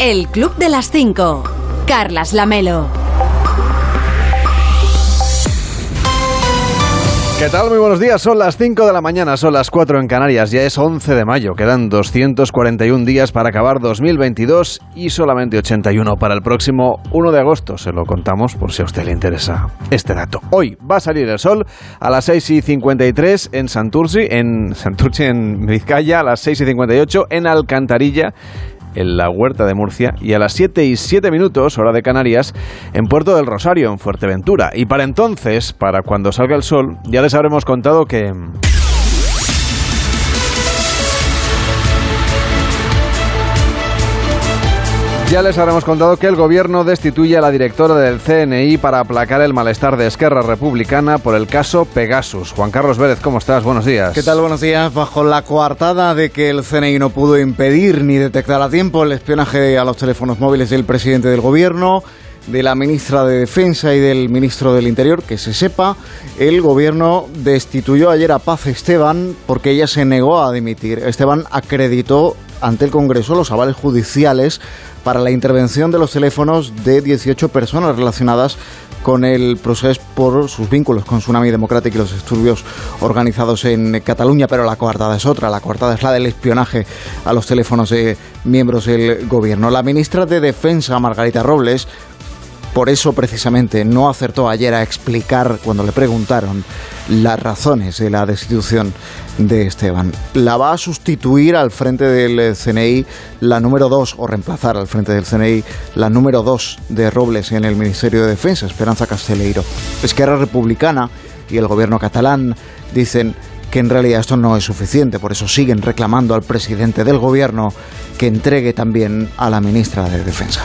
El Club de las 5. Carlas Lamelo. ¿Qué tal? Muy buenos días. Son las 5 de la mañana, son las 4 en Canarias. Ya es 11 de mayo. Quedan 241 días para acabar 2022 y solamente 81 para el próximo 1 de agosto. Se lo contamos por si a usted le interesa este dato. Hoy va a salir el sol a las 6 y 53 en Santurci, en Santurci, en Vizcaya, a las 6 y 58 en Alcantarilla en la Huerta de Murcia y a las 7 y 7 minutos, hora de Canarias, en Puerto del Rosario, en Fuerteventura. Y para entonces, para cuando salga el sol, ya les habremos contado que... Ya les habremos contado que el gobierno destituye a la directora del CNI para aplacar el malestar de Esquerra Republicana por el caso Pegasus. Juan Carlos Vélez, ¿cómo estás? Buenos días. ¿Qué tal? Buenos días. Bajo la coartada de que el CNI no pudo impedir ni detectar a tiempo el espionaje a los teléfonos móviles del presidente del gobierno, de la ministra de Defensa y del ministro del Interior, que se sepa, el gobierno destituyó ayer a Paz Esteban porque ella se negó a dimitir. Esteban acreditó ante el Congreso los avales judiciales para la intervención de los teléfonos de 18 personas relacionadas con el proceso por sus vínculos con Tsunami Democrático y los disturbios organizados en Cataluña, pero la coartada es otra, la coartada es la del espionaje a los teléfonos de miembros del gobierno. La ministra de Defensa, Margarita Robles, por eso precisamente no acertó ayer a explicar cuando le preguntaron las razones de la destitución de Esteban. La va a sustituir al frente del CNI la número 2 o reemplazar al frente del CNI la número 2 de Robles en el Ministerio de Defensa, Esperanza Casteleiro. Esquerra Republicana y el gobierno catalán dicen que en realidad esto no es suficiente, por eso siguen reclamando al presidente del gobierno que entregue también a la ministra de Defensa.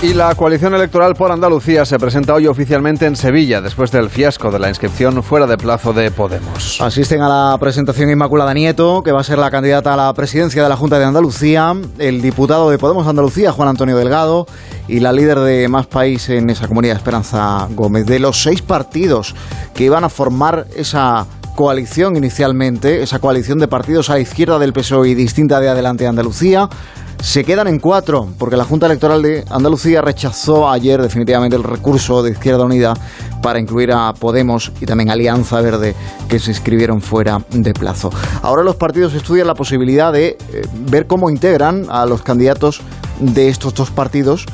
Y la coalición electoral por Andalucía se presenta hoy oficialmente en Sevilla después del fiasco de la inscripción fuera de plazo de Podemos. Asisten a la presentación Inmaculada Nieto, que va a ser la candidata a la presidencia de la Junta de Andalucía, el diputado de Podemos Andalucía, Juan Antonio Delgado, y la líder de Más País en esa comunidad, Esperanza Gómez. De los seis partidos que iban a formar esa coalición inicialmente, esa coalición de partidos a la izquierda del PSOE y distinta de Adelante Andalucía, se quedan en cuatro, porque la Junta Electoral de Andalucía rechazó ayer definitivamente el recurso de Izquierda Unida para incluir a Podemos y también Alianza Verde, que se inscribieron fuera de plazo. Ahora los partidos estudian la posibilidad de eh, ver cómo integran a los candidatos de estos dos partidos,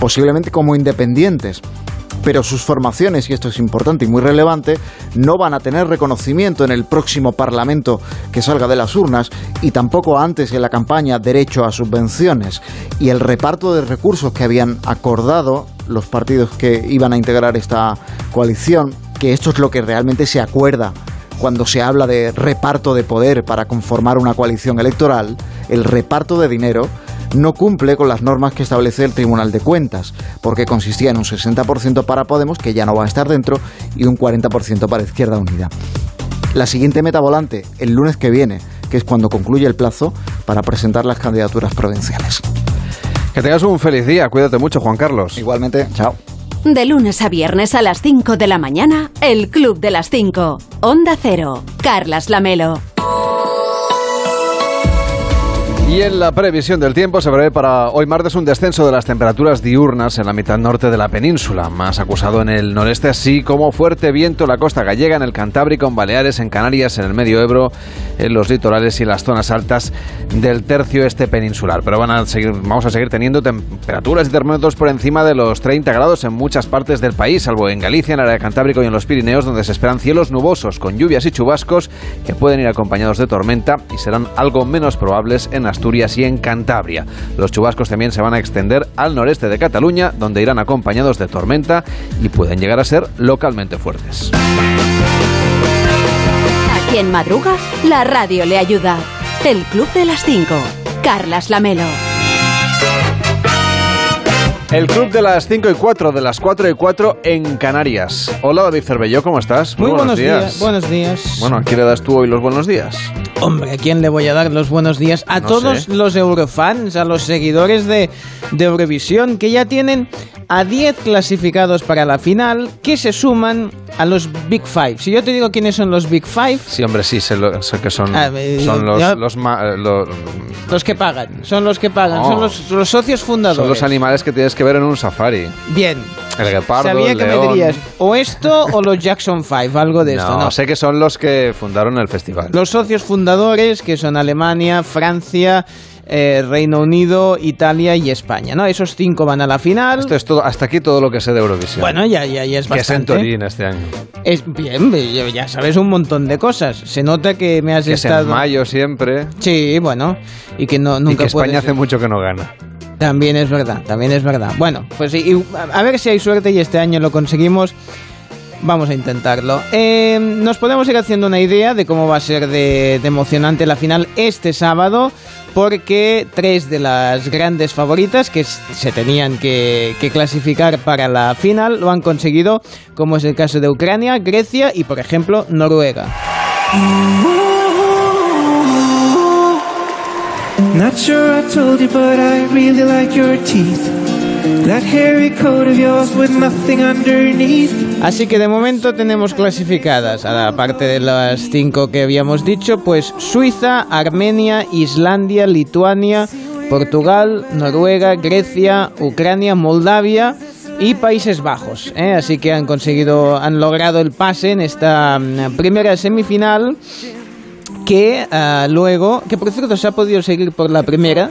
posiblemente como independientes pero sus formaciones, y esto es importante y muy relevante, no van a tener reconocimiento en el próximo Parlamento que salga de las urnas y tampoco antes en la campaña derecho a subvenciones. Y el reparto de recursos que habían acordado los partidos que iban a integrar esta coalición, que esto es lo que realmente se acuerda cuando se habla de reparto de poder para conformar una coalición electoral, el reparto de dinero no cumple con las normas que establece el Tribunal de Cuentas, porque consistía en un 60% para Podemos, que ya no va a estar dentro, y un 40% para Izquierda Unida. La siguiente meta volante, el lunes que viene, que es cuando concluye el plazo para presentar las candidaturas provinciales. Que tengas un feliz día, cuídate mucho Juan Carlos. Igualmente, chao. De lunes a viernes a las 5 de la mañana, el Club de las 5. Onda Cero. Carlas Lamelo. Y en la previsión del tiempo se prevé para hoy martes un descenso de las temperaturas diurnas en la mitad norte de la península, más acusado en el noreste, así como fuerte viento en la costa gallega, en el Cantábrico, en Baleares, en Canarias, en el Medio Ebro, en los litorales y en las zonas altas del tercio este peninsular. Pero van a seguir, vamos a seguir teniendo temperaturas y termómetros por encima de los 30 grados en muchas partes del país, salvo en Galicia, en el área Cantábrico y en los Pirineos, donde se esperan cielos nubosos con lluvias y chubascos que pueden ir acompañados de tormenta y serán algo menos probables en las Asturias y en Cantabria. Los chubascos también se van a extender al noreste de Cataluña, donde irán acompañados de tormenta y pueden llegar a ser localmente fuertes. A quien madruga, la radio le ayuda. El Club de las 5. Carlas Lamelo. El club de las 5 y 4, de las 4 y 4 en Canarias. Hola David Cervelló, ¿cómo estás? Muy, buenos, días. Buenos días. Bueno, ¿a quién le das tú hoy los buenos días? Hombre, ¿a quién le voy a dar los buenos días? A todos los Eurofans, a los seguidores de, de Eurovisión, que ya tienen a 10 clasificados para la final, que se suman a los Big Five. Si yo te digo quiénes son los Big Five... Sí, hombre, sí, sé, lo, sé que son, ah, son los, los, los, los, que pagan, son los que pagan, son los, los, socios fundadores. Son los animales que tienes que ver en un safari. Bien. El guepardo, Sabía el que león. me dirías o esto o los Jackson Five, algo de esto. No, sé que son los que fundaron el festival. Los socios fundadores, que son Alemania, Francia, eh, Reino Unido, Italia y España, ¿no? Esos cinco van a la final. Esto es todo, hasta aquí todo lo que sé de Eurovisión. Bueno, ya, ya, ya es que bastante. es en Turín este año. Es bien, ya sabes un montón de cosas. Se nota que me has que estado. Es en mayo siempre. Sí, bueno, y que no nunca y que España puedes- hace mucho que no gana. También es verdad, también es verdad. Bueno, pues y a ver si hay suerte y este año lo conseguimos. Vamos a intentarlo. Eh, nos podemos ir haciendo una idea de cómo va a ser de, emocionante la final este sábado, porque tres de las grandes favoritas que se tenían que, que clasificar para la final lo han conseguido, como es el caso de Ucrania, Grecia y, por ejemplo, Noruega. That hairy coat of yours with nothing underneath. Así que de momento tenemos clasificadas, a la parte de las cinco que habíamos dicho, pues Suiza, Armenia, Islandia, Lituania, Portugal, Noruega, Grecia, Ucrania, Moldavia y Países Bajos. ¿eh? Así que han conseguido, han logrado el pase en esta mm, primera semifinal que ah, luego, que por cierto se ha podido seguir por la primera,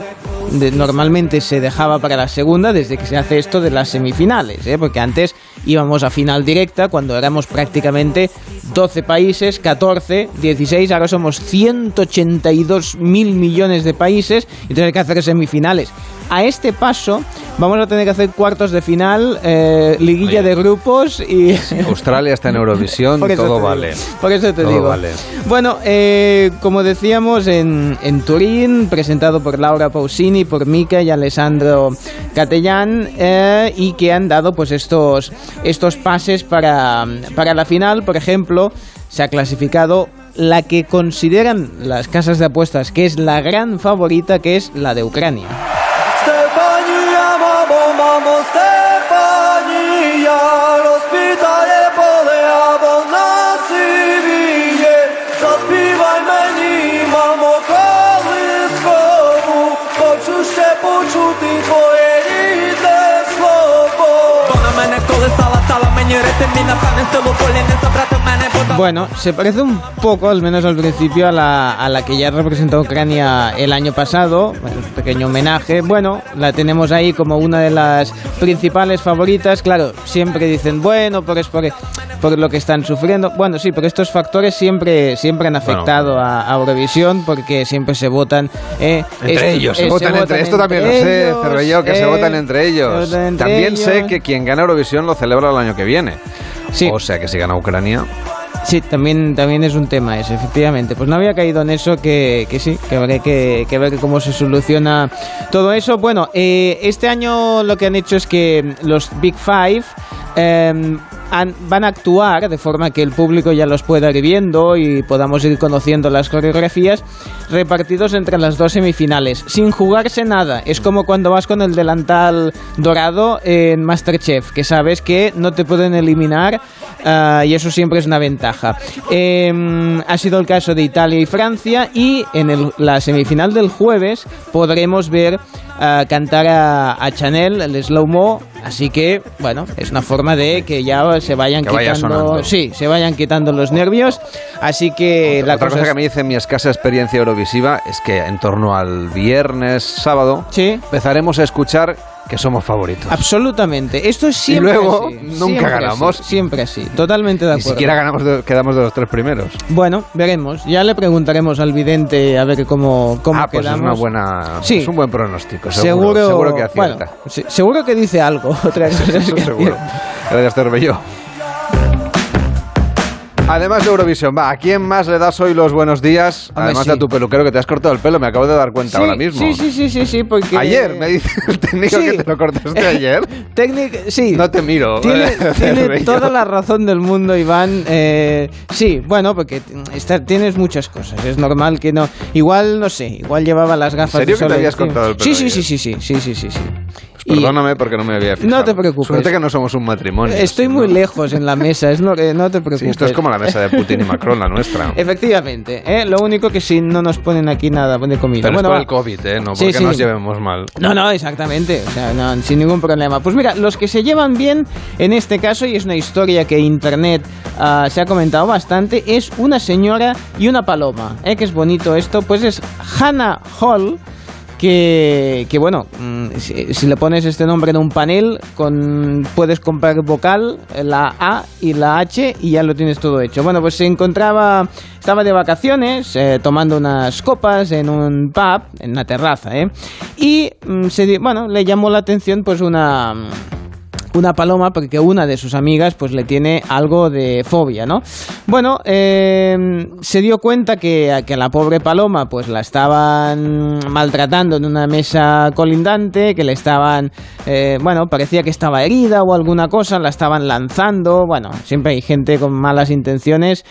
normalmente se dejaba para la segunda desde que se hace esto de las semifinales, ¿eh? porque antes íbamos a final directa cuando éramos prácticamente 12 países, 14, 16, ahora somos 182 mil millones de países y tener que hacer semifinales. A este paso vamos a tener que hacer cuartos de final, eh, liguilla Oye. de grupos y... Australia está en Eurovisión, todo digo. vale. Por eso te Todo digo. vale. Bueno, eh, como decíamos, en, en Turín, presentado por Laura Pausini, por Mica y Alessandro Catellán, eh, y que han dado pues estos, estos pases para, para la final. Por ejemplo, se ha clasificado la que consideran las casas de apuestas que es la gran favorita, que es la de Ucrania. Bueno, se parece un poco, al menos al principio, a la, a la que ya representó Ucrania el año pasado, un pequeño homenaje. Bueno, la tenemos ahí como una de las principales favoritas. Claro, siempre dicen, bueno, porque es por, por lo que están sufriendo. Bueno, sí, pero estos factores siempre, siempre han afectado a, a Eurovisión porque siempre se votan. eh, Entre ellos, se eh, votan entre Esto también lo sé, ellos, que se eh, votan entre se ellos. votan entre también sé ellos. que quien gana Eurovisión lo celebra el año que viene. Sí. O sea que si gana Ucrania. Sí, también, también es un tema ese, efectivamente. Pues no había caído en eso, que, que sí, que habrá que, que ver cómo se soluciona todo eso. Bueno, eh, este año lo que han hecho es que los Big Five eh, van a actuar de forma que el público ya los pueda ir viendo y podamos ir conociendo las coreografías repartidos entre las dos semifinales, sin jugarse nada. Es como cuando vas con el delantal dorado en Masterchef, que sabes que no te pueden eliminar ah, y eso siempre es una ventaja. Eh, ha sido el caso de Italia y Francia y en la semifinal del jueves podremos ver ah, cantar a, a Chanel el slow-mo, así que bueno, es una forma de que ya se vayan Que quitando, sí, se vayan quitando los nervios, así que la Otra cosa que me dice mi escasa experiencia eurovisiva es que en torno al viernes, sábado, Sí. empezaremos a escuchar que somos favoritos. Absolutamente. Esto es siempre luego así. nunca Siempre ganamos. así, siempre así. Totalmente de Ni acuerdo. siquiera ganamos de- quedamos de los tres primeros. Bueno, veremos. Ya le preguntaremos al vidente a ver cómo, cómo ah, pues es quedamos. una buena, Sí. es un buen pronóstico. Seguro, Seguro, seguro que bueno, acierta. se- seguro que dice algo. Otra cosa es Eso que seguro. Gracias, Cervelló. Además de Eurovisión, va, ¿a quién más le das hoy los buenos días? Hombre, Además sí. de a tu peluquero que te has cortado el pelo, me acabo de dar cuenta Sí, ahora mismo. Sí, sí, sí, sí, sí, porque... Ayer me dice el técnico Sí. que te lo cortaste ayer. Técnic- sí. No te miro. Tiene, tiene toda la razón del mundo, Iván. Eh, sí, bueno, porque está- tienes muchas cosas. Es normal que no. Igual, no sé, igual llevaba las gafas ¿En serio de que te sol habías cortado el pelo Sí, sí, sí, sí, sí, sí, sí, sí, sí. Y Perdóname porque no me había fijado. No te preocupes. Suerte que no somos un matrimonio. Estoy si muy no- lejos en la mesa, es no, eh, no te preocupes. Sí, esto es como la mesa de Putin y Macron, la nuestra. Efectivamente, ¿eh? lo único que sí no nos ponen aquí nada de comida. Pero bueno, es por el COVID, ¿eh? No Sí, porque sí. nos llevemos mal. No, no, exactamente. O sea, no, sin ningún problema. Pues mira, los que se llevan bien en este caso, y es una historia que internet ah, se ha comentado bastante, es una señora y una paloma. ¿eh? Que es bonito esto. Pues es Hannah Hall. Que, que bueno, mm, si, si le pones este nombre en un panel, con, puedes comprar vocal, la A y la H y ya lo tienes todo hecho. Bueno, pues se encontraba, estaba de vacaciones, eh, tomando unas copas en un pub, en una terraza, ¿eh? Y, mm, se, bueno, le llamó la atención pues una... una paloma porque una de sus amigas pues le tiene algo de fobia, ¿no? Bueno, eh, se dio cuenta que, que la pobre paloma pues la estaban maltratando en una mesa colindante, que le estaban, eh, bueno, parecía que estaba herida o alguna cosa, la estaban lanzando, bueno, siempre hay gente con malas intenciones.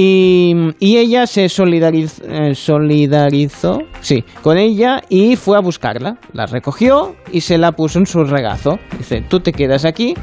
Y, y ella se eh, solidarizó sí, con ella y fue a buscarla. La recogió y se la puso en su regazo. Dice, tú te quedas aquí.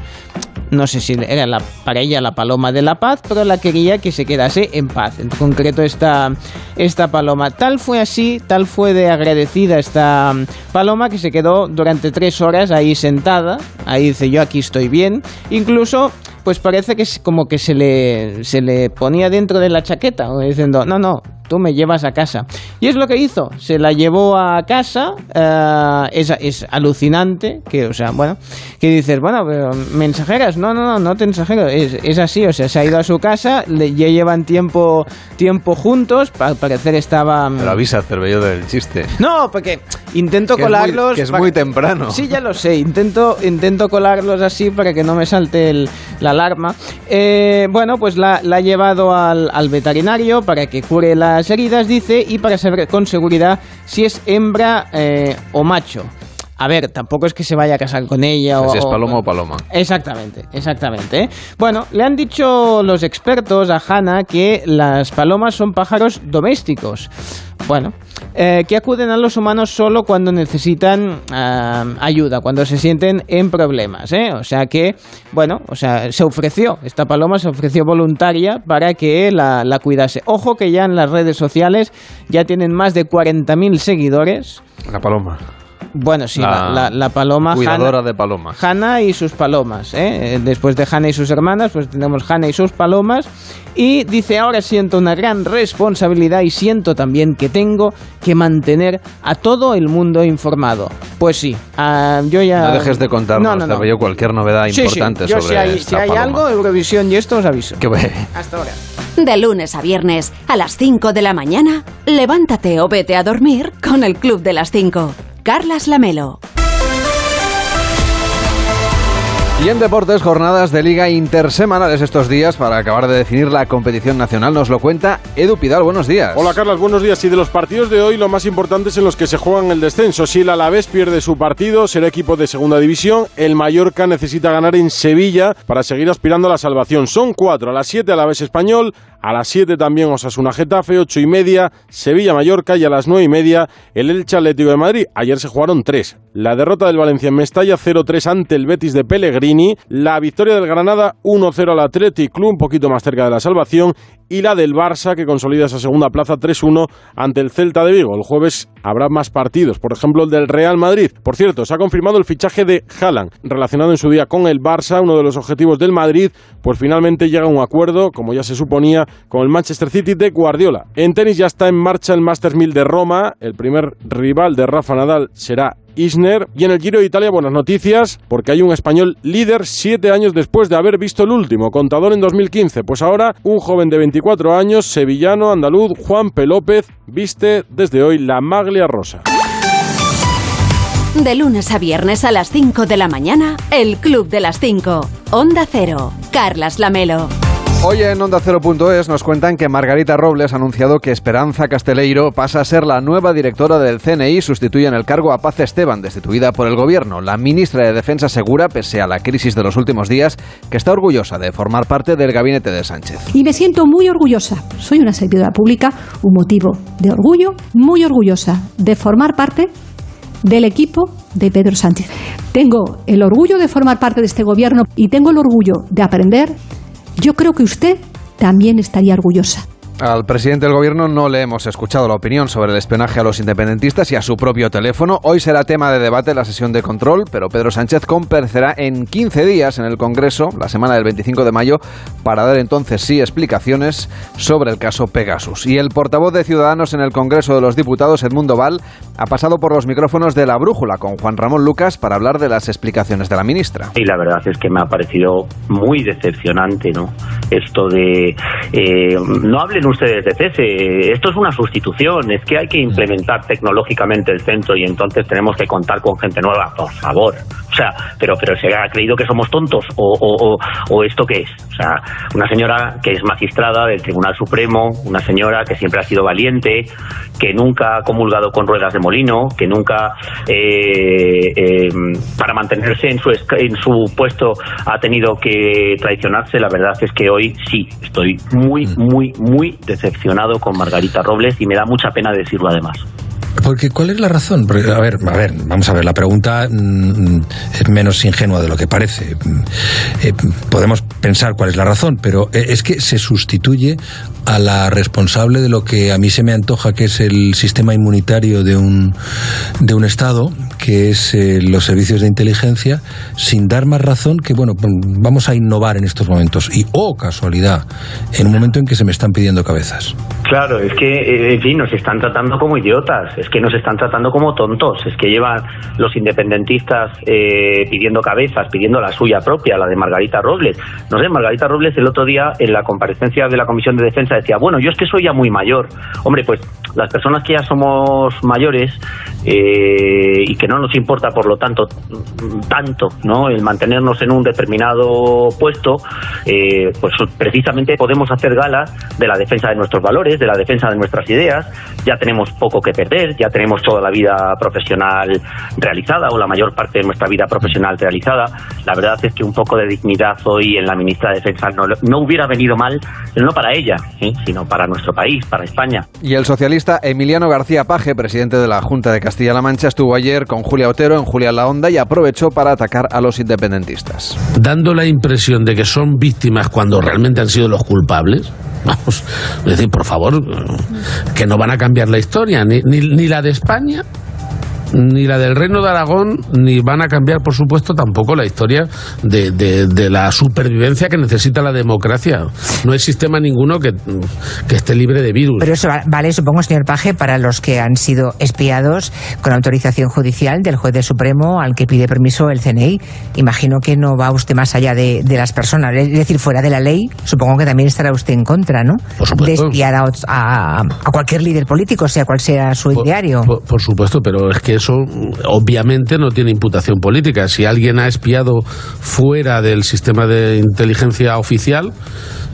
No sé si era para ella la paloma de la paz, pero la quería que se quedase en paz. En concreto esta, esta paloma. Tal fue así, tal fue de agradecida esta paloma que se quedó durante tres horas ahí sentada. Ahí dice, yo aquí estoy bien. Incluso pues parece que es como que se le, se le ponía dentro de la chaqueta, diciendo, no, no, tú me llevas a casa. Y es lo que hizo, se la llevó a casa, eh, es, es alucinante, que, o sea, bueno, que dices, bueno, pero mensajeras, no, no, no, no te mensajero, es, es así, o sea, se ha ido a su casa, le- ya llevan tiempo, tiempo juntos, al parecer estaba... Pero avisa, Cervello, del chiste. No, porque intento Que es muy- colarlos... que es muy temprano. Sí, ya lo sé. Intento, intento colarlos así para que no me salte el- la alarma. Eh, bueno, pues la, la ha llevado al, al veterinario para que cure las heridas, dice, y para saber con seguridad si es hembra eh, o macho. A ver, tampoco es que se vaya a casar con ella o... Si es paloma o paloma. Exactamente, exactamente. Bueno, le han dicho los expertos a Hannah que las palomas son pájaros domésticos. Bueno, eh, que acuden a los humanos solo cuando necesitan ah, ayuda, cuando se sienten en problemas. ¿eh? O sea que, bueno, o sea, se ofreció, esta paloma se ofreció voluntaria para que la, la cuidase. Ojo que ya en las redes sociales ya tienen más de 40.000 seguidores. La paloma. Bueno, sí, La la, la- paloma Cuidadora de palomas. Hanna y sus palomas. ¿eh? Eh, Después de Hanna y sus hermanas, pues tenemos Hanna y sus palomas. Y dice, ahora siento una gran responsabilidad y siento también que tengo que mantener a todo el mundo informado. Pues sí, ah, yo ya... No dejes de contarnos, No, no, no. Cervello, cualquier novedad Sí, sí, importante yo sobre si hay, si hay paloma. algo, Eurovisión y esto os aviso. Que ve- Hasta ahora. De lunes a viernes, a las 5 de la mañana, levántate o vete a dormir con el Club de las 5. Carlas Lamelo. Y en deportes, jornadas de liga intersemanales estos días para acabar de definir la competición nacional. Nos lo cuenta Edu Pidal. Buenos días. Hola Carlos, buenos días. Y de los partidos de hoy, lo más importante es en los que se juegan el descenso. Si el Alavés pierde su partido, será equipo de segunda división. El Mallorca necesita ganar en Sevilla para seguir aspirando a la salvación. Son cuatro. A las siete Alavés Español, a las siete también Osasuna Getafe, ocho y media Sevilla Mallorca y a las nueve y media el Elche Atlético de Madrid. Ayer se jugaron tres. La derrota del Valencia en Mestalla 0-3 ante el Betis de Pellegrini. La victoria del Granada 1-0 al Athletic Club, un poquito más cerca de la salvación. Y la del Barça, que consolida esa segunda plaza 3-1 ante el Celta de Vigo. El jueves habrá más partidos, por ejemplo el del Real Madrid. Por cierto, se ha confirmado el fichaje de Haaland, relacionado en su día con el Barça, uno de los objetivos del Madrid, pues finalmente llega a un acuerdo, como ya se suponía, con el Manchester City de Guardiola. En tenis ya está en marcha el Masters 1000 de Roma, el primer rival de Rafa Nadal será Isner. Y en el Giro de Italia, buenas noticias, porque hay un español líder siete años después de haber visto el último, contador en 2015. Pues ahora un joven de 24 años, sevillano, andaluz, Juan P. López, viste desde hoy la maglia rosa. De lunes a viernes a las 5 de la mañana, el Club de las 5. Onda Cero. Carlas Lamelo. Hoy en Onda 0.es nos cuentan que Margarita Robles ha anunciado que Esperanza Casteleiro pasa a ser la nueva directora del CNI, sustituye en el cargo a Paz Esteban, destituida por el gobierno. La ministra de Defensa asegura, pese a la crisis de los últimos días, que está orgullosa de formar parte del gabinete de Sánchez. Y me siento muy orgullosa. Soy una servidora pública, un motivo de orgullo, muy orgullosa de formar parte del equipo de Pedro Sánchez. Tengo el orgullo de formar parte de este gobierno y tengo el orgullo de aprender yo creo que usted también estaría orgullosa. Al presidente del gobierno no le hemos escuchado la opinión sobre el espionaje a los independentistas y a su propio teléfono. Hoy será tema de debate la sesión de control, pero Pedro Sánchez comparecerá en 15 días en el Congreso, la semana del 25 de mayo, para dar entonces sí explicaciones sobre el caso Pegasus. Y el portavoz de Ciudadanos en el Congreso de los Diputados, Edmundo Val, ha pasado por los micrófonos de La Brújula con Juan Ramón Lucas para hablar de las explicaciones de la ministra. Y la verdad es que me ha parecido muy decepcionante, ¿no? Esto de eh, no hablen ustedes de cese, esto es una sustitución, es que hay que implementar tecnológicamente el centro y entonces tenemos que contar con gente nueva, por favor. O sea, pero, pero se ha creído que somos tontos o, o, o, esto qué es. O sea, una señora que es magistrada del Tribunal Supremo, una señora que siempre ha sido valiente, que nunca ha comulgado con ruedas de molino, que nunca eh, eh, para mantenerse en su, en su puesto ha tenido que traicionarse. La verdad es que hoy sí, estoy muy, muy, muy decepcionado con Margarita Robles y me da mucha pena decirlo además. Porque ¿cuál es la razón? a ver, a ver, vamos a ver, la pregunta mm, es menos ingenua de lo que parece. Eh, podemos pensar cuál es la razón, pero eh, es que se sustituye a la responsable de lo que a mí se me antoja que es el sistema inmunitario de un, de un Estado, que es eh, los servicios de inteligencia, sin dar más razón que, bueno, pues, vamos a innovar en estos momentos. Y, oh, casualidad, en un momento en que se me están pidiendo cabezas. Claro, es que, en fin, nos están tratando como idiotas es que nos están tratando como tontos, es que llevan los independentistas eh, pidiendo cabezas, pidiendo la suya propia, la de Margarita Robles. No sé, Margarita Robles el otro día en la comparecencia de la Comisión de Defensa decía, bueno, yo es que soy ya muy mayor. Hombre, pues las personas que ya somos mayores eh, y que no nos importa, por lo tanto, tanto, ¿no? El mantenernos en un determinado puesto, eh, pues precisamente podemos hacer gala de la defensa de nuestros valores, de la defensa de nuestras ideas. Ya tenemos poco que perder, ya tenemos toda la vida profesional realizada o la mayor parte de nuestra vida profesional realizada. La verdad es que un poco de dignidad hoy en la ministra de Defensa no, no hubiera venido mal, no para ella, ¿eh? sino para nuestro país, para España. Y el socialista Emiliano García Paje, presidente de la Junta de Castilla-La Mancha, estuvo ayer con Julia Otero en Julia la Onda y aprovechó para atacar a los independentistas. Dando la impresión de que son víctimas cuando realmente han sido los culpables. Vamos, decir, por favor, que no van a cambiar la historia, ni, ni la de España ni la del Reino de Aragón, ni van a cambiar, por supuesto, tampoco la historia de, de, la supervivencia que necesita la democracia. No hay sistema ninguno que, que, esté libre de virus. Pero eso vale, supongo, señor Paje, para los que han sido espiados con autorización judicial del juez del Supremo al que pide permiso el CNI. Imagino que no va usted más allá de, de las personas. Es decir, fuera de la ley, supongo que también estará usted en contra, ¿no? Por supuesto. De espiar a, a, cualquier líder político, sea cual sea su ideario. por supuesto, pero es que eso obviamente no tiene imputación política. Si alguien ha espiado fuera del sistema de inteligencia oficial,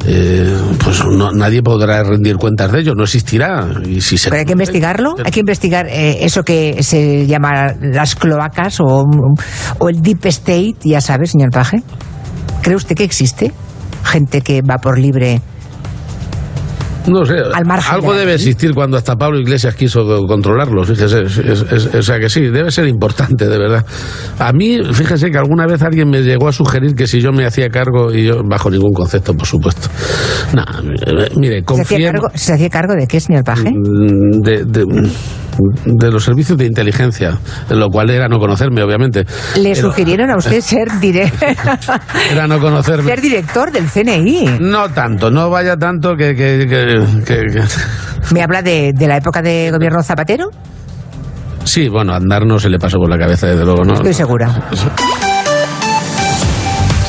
eh, pues nadie podrá rendir cuentas de ello, no existirá. Y si se Pero hay que investigarlo, hay que investigar eh, eso que se llama las cloacas o, o el deep state, ya sabe, señor Paje. ¿Cree usted que existe gente que va por libre no sé, algo debe existir cuando hasta Pablo Iglesias quiso controlarlo, fíjese, o sea que sí, debe ser importante, de verdad. A mí, fíjese que alguna vez alguien me llegó a sugerir que si yo me hacía cargo, y yo, bajo ningún concepto, por supuesto. No, mire, ¿Se hacía, cargo, ¿Se hacía cargo de qué, señor Paje? Mm, de, de, los servicios de inteligencia, lo cual era no conocerme, obviamente. ¿Le sugirieron a usted ser, era no conocerme. ser director del CNI? No tanto, no vaya tanto que ¿Me habla de, de la época de gobierno Zapatero? Sí, bueno, andar no se le pasó por la cabeza, desde luego, ¿no? Estoy segura.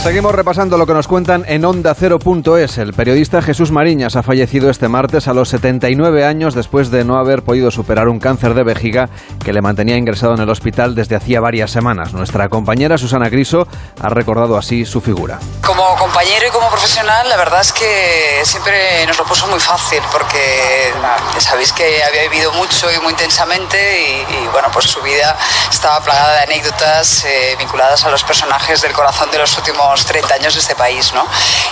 Seguimos repasando lo que nos cuentan en Onda 0.es. El periodista Jesús Mariñas ha fallecido este martes a los 79 años después de no haber podido superar un cáncer de vejiga que le mantenía ingresado en el hospital desde hacía varias semanas. Nuestra compañera Susana Griso ha recordado así su figura. Como compañero y como profesional, la verdad es que siempre nos lo puso muy fácil porque sabéis que había vivido mucho y muy intensamente y, y bueno, pues su vida estaba plagada de anécdotas eh, vinculadas a los personajes del corazón de los últimos 30 años de este país, ¿no?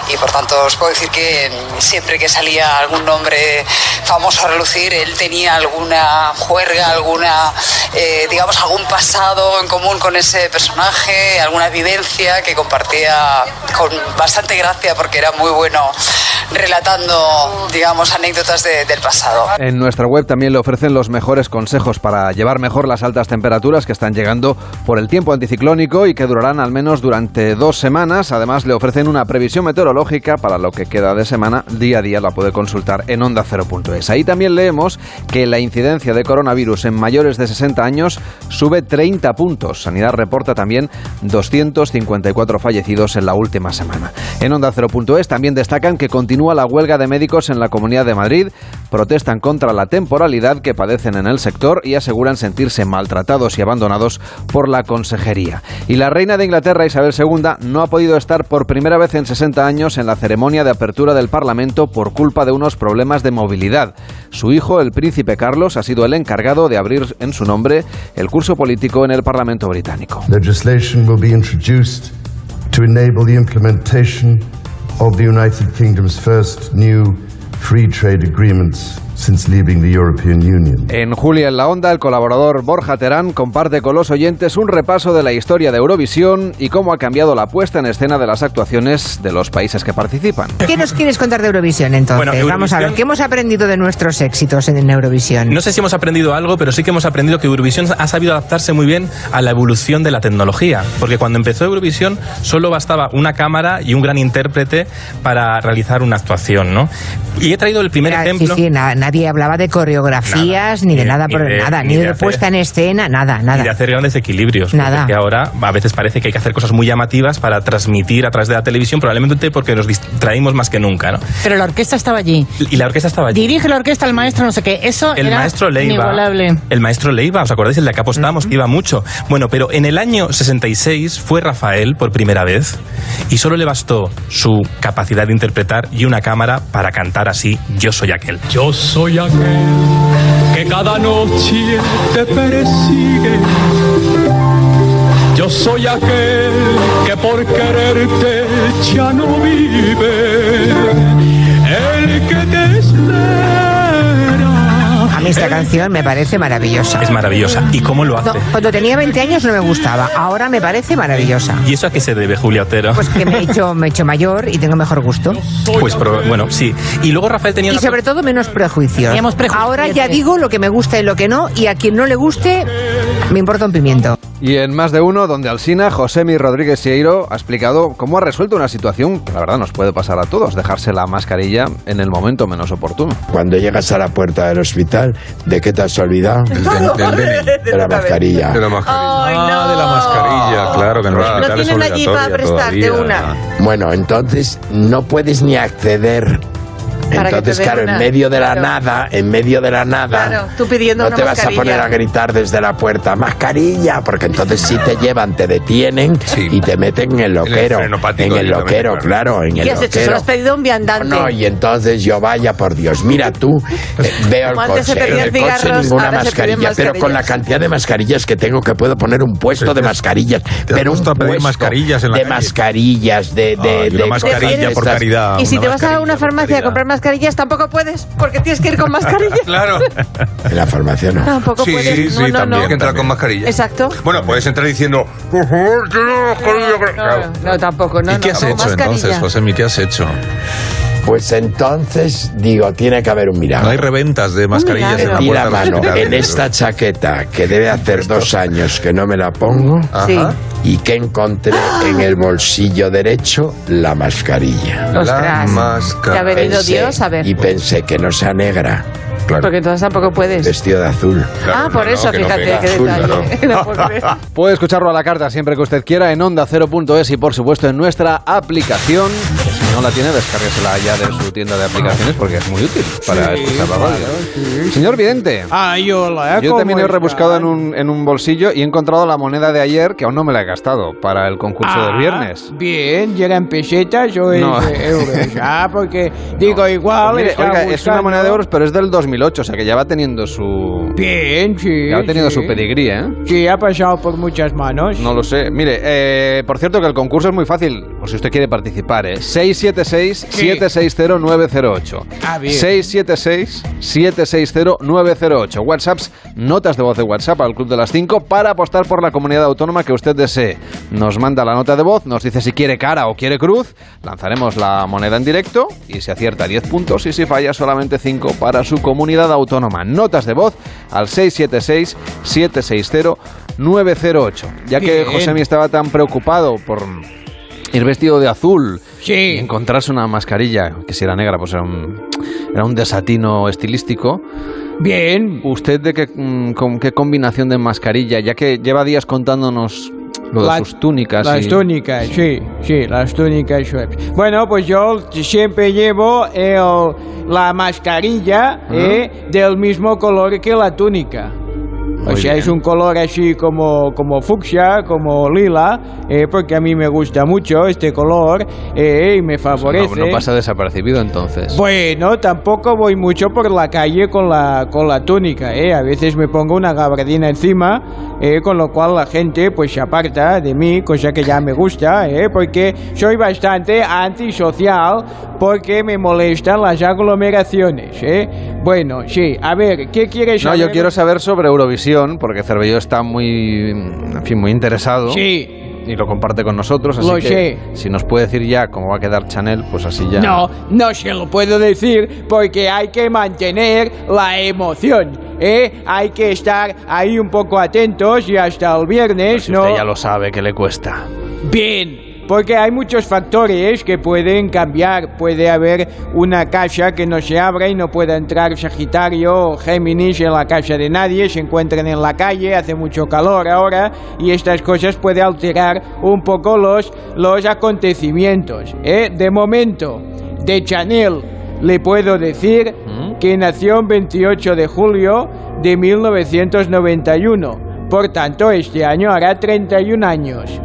Y por tanto os puedo decir que siempre que salía algún nombre famoso a relucir, él tenía alguna juerga, alguna, eh, digamos, algún pasado en común con ese personaje, alguna vivencia que compartía con bastante gracia porque era muy bueno relatando, digamos, anécdotas de- del pasado. En nuestra web también le ofrecen los mejores consejos para llevar mejor las altas temperaturas que están llegando por el tiempo anticiclónico y que durarán al menos durante dos semanas. Además, le ofrecen una previsión meteorológica para lo que queda de semana. Día a día la puede consultar en onda 0.es. Ahí también leemos que la incidencia de coronavirus en mayores de 60 años sube 30 puntos. Sanidad reporta también 254 fallecidos en la última semana. En onda 0.es también destacan que continúa la huelga de médicos en la Comunidad de Madrid. Protestan contra la temporalidad que padecen en el sector y aseguran sentirse maltratados y abandonados por la consejería. Y la reina de Inglaterra, Isabel II, no ha podido estar por primera vez en 60 años en la ceremonia de apertura del Parlamento por culpa de unos problemas de movilidad. Su hijo, el príncipe Carlos, ha sido el encargado de abrir en su nombre el curso político en el Parlamento británico. Legislation will be introduced to enable the implementation of the United Kingdom's first new free trade agreements since leaving the European Union. En Julia en la Onda, el colaborador Borja Terán comparte con los oyentes un repaso de la historia de Eurovisión y cómo ha cambiado la puesta en escena de las actuaciones de los países que participan. ¿Qué nos quieres contar de Eurovisión entonces? Bueno, Vamos a ver, Eurovisión- ¿qué hemos aprendido de nuestros éxitos en, Eurovisión? No sé si hemos aprendido algo, pero sí que hemos aprendido que Eurovisión ha sabido adaptarse muy bien a la evolución de la tecnología. Porque cuando empezó Eurovisión solo bastaba una cámara y un gran intérprete para realizar una actuación, ¿no? Y he traído el primer ejemplo. Sí, sí, na- nadie hablaba de coreografías, ni de Ni de- nada, ni por de- nada, ni ni de de, puesta en escena, nada, y de nada. hacer grandes equilibrios. Nada. Que ahora a veces parece que hay que hacer cosas muy llamativas para transmitir a través de la televisión, probablemente porque nos distraímos más que nunca, ¿no? Pero la orquesta estaba allí. Y la orquesta estaba allí. Dirige la orquesta el maestro, no sé qué. Eso El era maestro Leiva. inigualable. El maestro Leiva, ¿os acordáis? El de que apostamos, que iba mucho. Bueno, pero en el año 66 fue Rafael por primera vez y solo le bastó su capacidad de interpretar y una cámara para cantar así Yo soy aquel. Yo soy aquel que cada noche te persigue. Yo soy aquel que por quererte ya no vive. El que te espera. Mí esta canción me parece maravillosa. Es maravillosa. ¿Y cómo lo hace? No, cuando tenía 20 años no me gustaba, ahora me parece maravillosa. ¿Y eso a qué se debe, Julia Otero? Pues que me he hecho, me he hecho mayor y tengo mejor gusto. Pues bueno, sí. Y luego Rafael tenía Y una sobre todo menos prejuicios. Teníamos prejuicios. Ahora ya digo lo que me gusta y lo que no, y a quien no le guste, me importa un pimiento. Y en más de uno, donde Alsina, Josemi Rodríguez Sieiro ha explicado cómo ha resuelto una situación que la verdad nos puede pasar a todos, dejarse la mascarilla en el momento menos oportuno. Cuando llegas a la puerta del hospital, ¿de qué te has olvidado? Del- del DNI. De la mascarilla. De la mascarilla. Ay, Ah, de la no. mascarilla, claro, que en los No hospitales tienen es allí para obligatoria prestarte todavía. una. Bueno, entonces no puedes ni acceder. Para que Entonces, claro, una. en medio de la Claro. nada, en medio de la nada, Claro, tú pidiendo no una te vas a poner a gritar desde la puerta, mascarilla, porque entonces si te llevan, te detienen y te meten en el loquero. En, el loquero, claro, en el ¿Qué has hecho? Se lo has pedido a un viandante. No, y entonces yo vaya por Dios, mira tú, eh, veo el se coche, pedían en el coche ninguna se mascarilla, pero con la cantidad de mascarillas que tengo que puedo poner un puesto de mascarillas, pero un puesto mascarillas en la de calle? mascarillas, de, de, una de mascarilla por caridad. Y si te vas a una farmacia a comprar mascarillas, tampoco puedes, porque tienes que ir con mascarilla. Claro. En la farmacia no. Tampoco sí, puedes. sí, no, sí, no, también. no. Que entrar con mascarilla. Exacto. Bueno, puedes entrar diciendo, mascarilla. Claro. No, tampoco, no, ¿Y qué no, has hecho entonces. José? ¿Qué has hecho? Pues entonces digo, tiene que haber un milagro. No hay reventas de mascarillas en la Metí puerta la de los mano en esta chaqueta que debe hacer dos años que no me la pongo Sí. y que encontré en el bolsillo derecho la mascarilla. Ostras. La mascarilla. Te ha venido Pensé- Dios a ver. Y pensé que no sea negra, Claro. Porque entonces tampoco puedes. Vestido de azul. ah, por eso, que no fíjate pega qué azul, detalle. no. No puedo creer. Puede escucharlo a la carta siempre que usted quiera en onda 0.es y por supuesto en nuestra aplicación. Si no la tiene, descárguesela ya de su tienda de aplicaciones porque es muy útil para Sí, escuchar la claro, radio. Señor Vidente. Hola, Yo ¿cómo también he rebuscado en un, en un bolsillo y he encontrado la moneda de ayer que aún no me la he gastado para el concurso Ah, del viernes. Bien, ¿llegan pesetas o No. euros? Ah, porque digo, igual. Pues mire, oiga, es una moneda de euros, pero es del 2008, o sea que ya va teniendo su... Bien, sí. Ya ha tenido sí. su pedigrí, ¿eh? Sí, ha pasado por muchas manos. No lo sé. Mire, eh, por cierto que el concurso es muy fácil, por si usted quiere participar, ¿eh? 676-760-908. Ah, bien. 676-760-908. WhatsApps, notas de voz de WhatsApp al Club de las 5 para apostar por la comunidad autónoma que usted desee. Nos manda la nota de voz, nos dice si quiere cara o quiere cruz, lanzaremos la moneda en directo y si acierta 10 puntos y si falla solamente 5 para su comunidad autónoma. Notas de voz al 676-760-908. Ya que. José estaba tan preocupado por ir vestido de azul Sí. y encontrarse una mascarilla que si era negra pues era un, era un desatino estilístico. Bien. ¿Usted de qué, mm, con qué combinación de mascarilla, ya que lleva días contándonos lo de La- sus túnicas? Las y- túnicas, sí, sí, las túnicas. Bueno, pues yo siempre llevo el- la mascarilla eh, del mismo color que la túnica. O Muy sea, bien. es un color así como, como fucsia, como lila, eh, porque a mí me gusta mucho este color eh, y me No, favorece. no pasa desapercibido entonces. Bueno, tampoco voy mucho por la calle con la, con la túnica, ¿eh? A veces me pongo una gabardina encima, eh, con lo cual la gente pues se aparta de mí, cosa que ya me gusta, ¿eh? Porque soy bastante antisocial porque me molestan las aglomeraciones, ¿eh? Bueno, sí, a ver, ¿qué quieres No, saber? yo quiero saber sobre Eurovisión, porque Cervelló está muy, en fin, muy interesado. Sí. Y lo comparte con nosotros, así Lo que sé. si nos puede decir ya cómo va a quedar Chanel, pues así ya. No, no se lo puedo decir porque hay que mantener la emoción, ¿eh? Hay que estar ahí un poco atentos y hasta el viernes, Si ¿no? usted ya lo sabe que le cuesta. Bien, porque hay muchos factores que pueden cambiar. Puede haber una casa que no se abra y no pueda entrar Sagitario o Géminis en la casa de nadie, se encuentran en la calle, hace mucho calor ahora y estas cosas pueden alterar un poco los, los acontecimientos. ¿eh? De momento, de Chanel le puedo decir que nació el 28 de julio de 1991. Por tanto, este año hará 31 años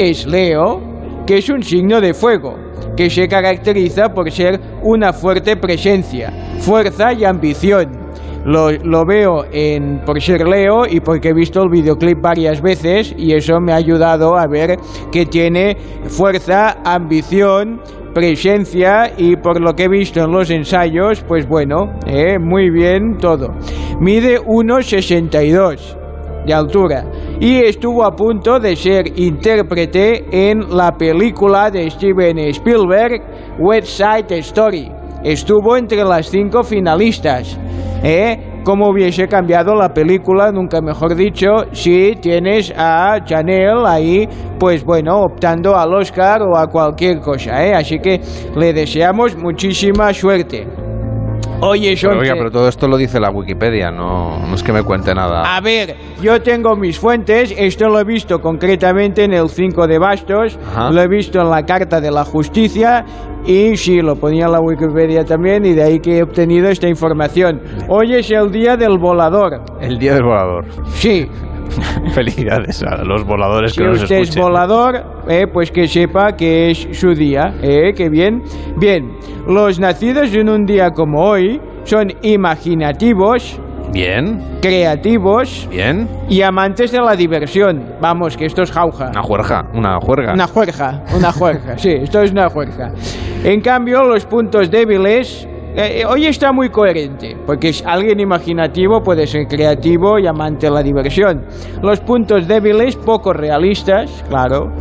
es Leo, que es un signo de fuego, que se caracteriza por ser una fuerte presencia, fuerza y ambición. Lo, lo veo en, por ser Leo y porque he visto el videoclip varias veces y eso me ha ayudado a ver que tiene fuerza, ambición, presencia y por lo que he visto en los ensayos, pues bueno, eh, muy bien todo. Mide 1,62 de altura y estuvo a punto de ser intérprete en la película de Steven Spielberg West Side Story. Estuvo entre las cinco finalistas. ¿Eh? ¿Cómo hubiese cambiado la película, nunca mejor dicho, si tienes a Chanel ahí, pues bueno, optando al Oscar o a cualquier cosa, ¿eh? Así que le deseamos muchísima suerte. Oye, Pero, oiga, pero todo esto lo dice la Wikipedia, no, no es que me cuente nada. A ver, yo tengo mis fuentes, esto lo he visto concretamente en el 5 de Bastos, Ajá. lo he visto en la Carta de la Justicia y sí, lo ponía en la Wikipedia también y de ahí que he obtenido esta información. Hoy es el día del volador. El día del volador. Sí. Felicidades a los voladores Si que nos usted es volador, eh, pues que sepa que es su día, eh, que bien. Bien, los nacidos en un día como hoy son imaginativos, Bien, creativos bien. y amantes de la diversión. Vamos, que esto es jauja. Una juerga, una juerga. Una juerga, una juerga, sí, esto es una juerga. En cambio, los puntos débiles... eh, eh, hoy está muy coherente, porque es alguien imaginativo puede ser creativo y amante de la diversión. Los puntos débiles, poco realistas, claro.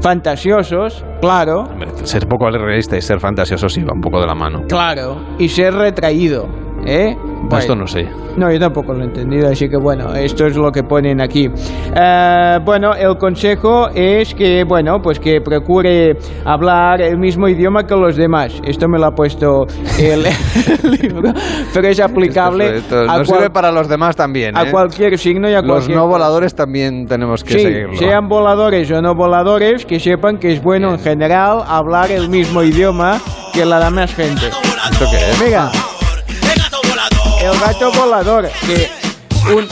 Fantasiosos, claro. Ser poco realista y ser fantasioso sí va un poco de la mano. Claro. Y ser retraído. ¿Eh? Bueno. Esto no sé. No, yo tampoco lo he entendido, así que bueno, esto es lo que ponen aquí. Eh, bueno, el consejo es que, bueno, pues que procure hablar el mismo idioma que los demás. Esto me lo ha puesto el, libro, pero es aplicable Esto a, nos cual- sirve para los demás también. a ¿eh? cualquier signo y a Los cualquier... no voladores también tenemos que Sí, seguirlo. sean voladores o no voladores, que sepan que es bueno en general hablar el mismo idioma que la demás gente. ¿Esto qué es? Mira, el gato volador, que un,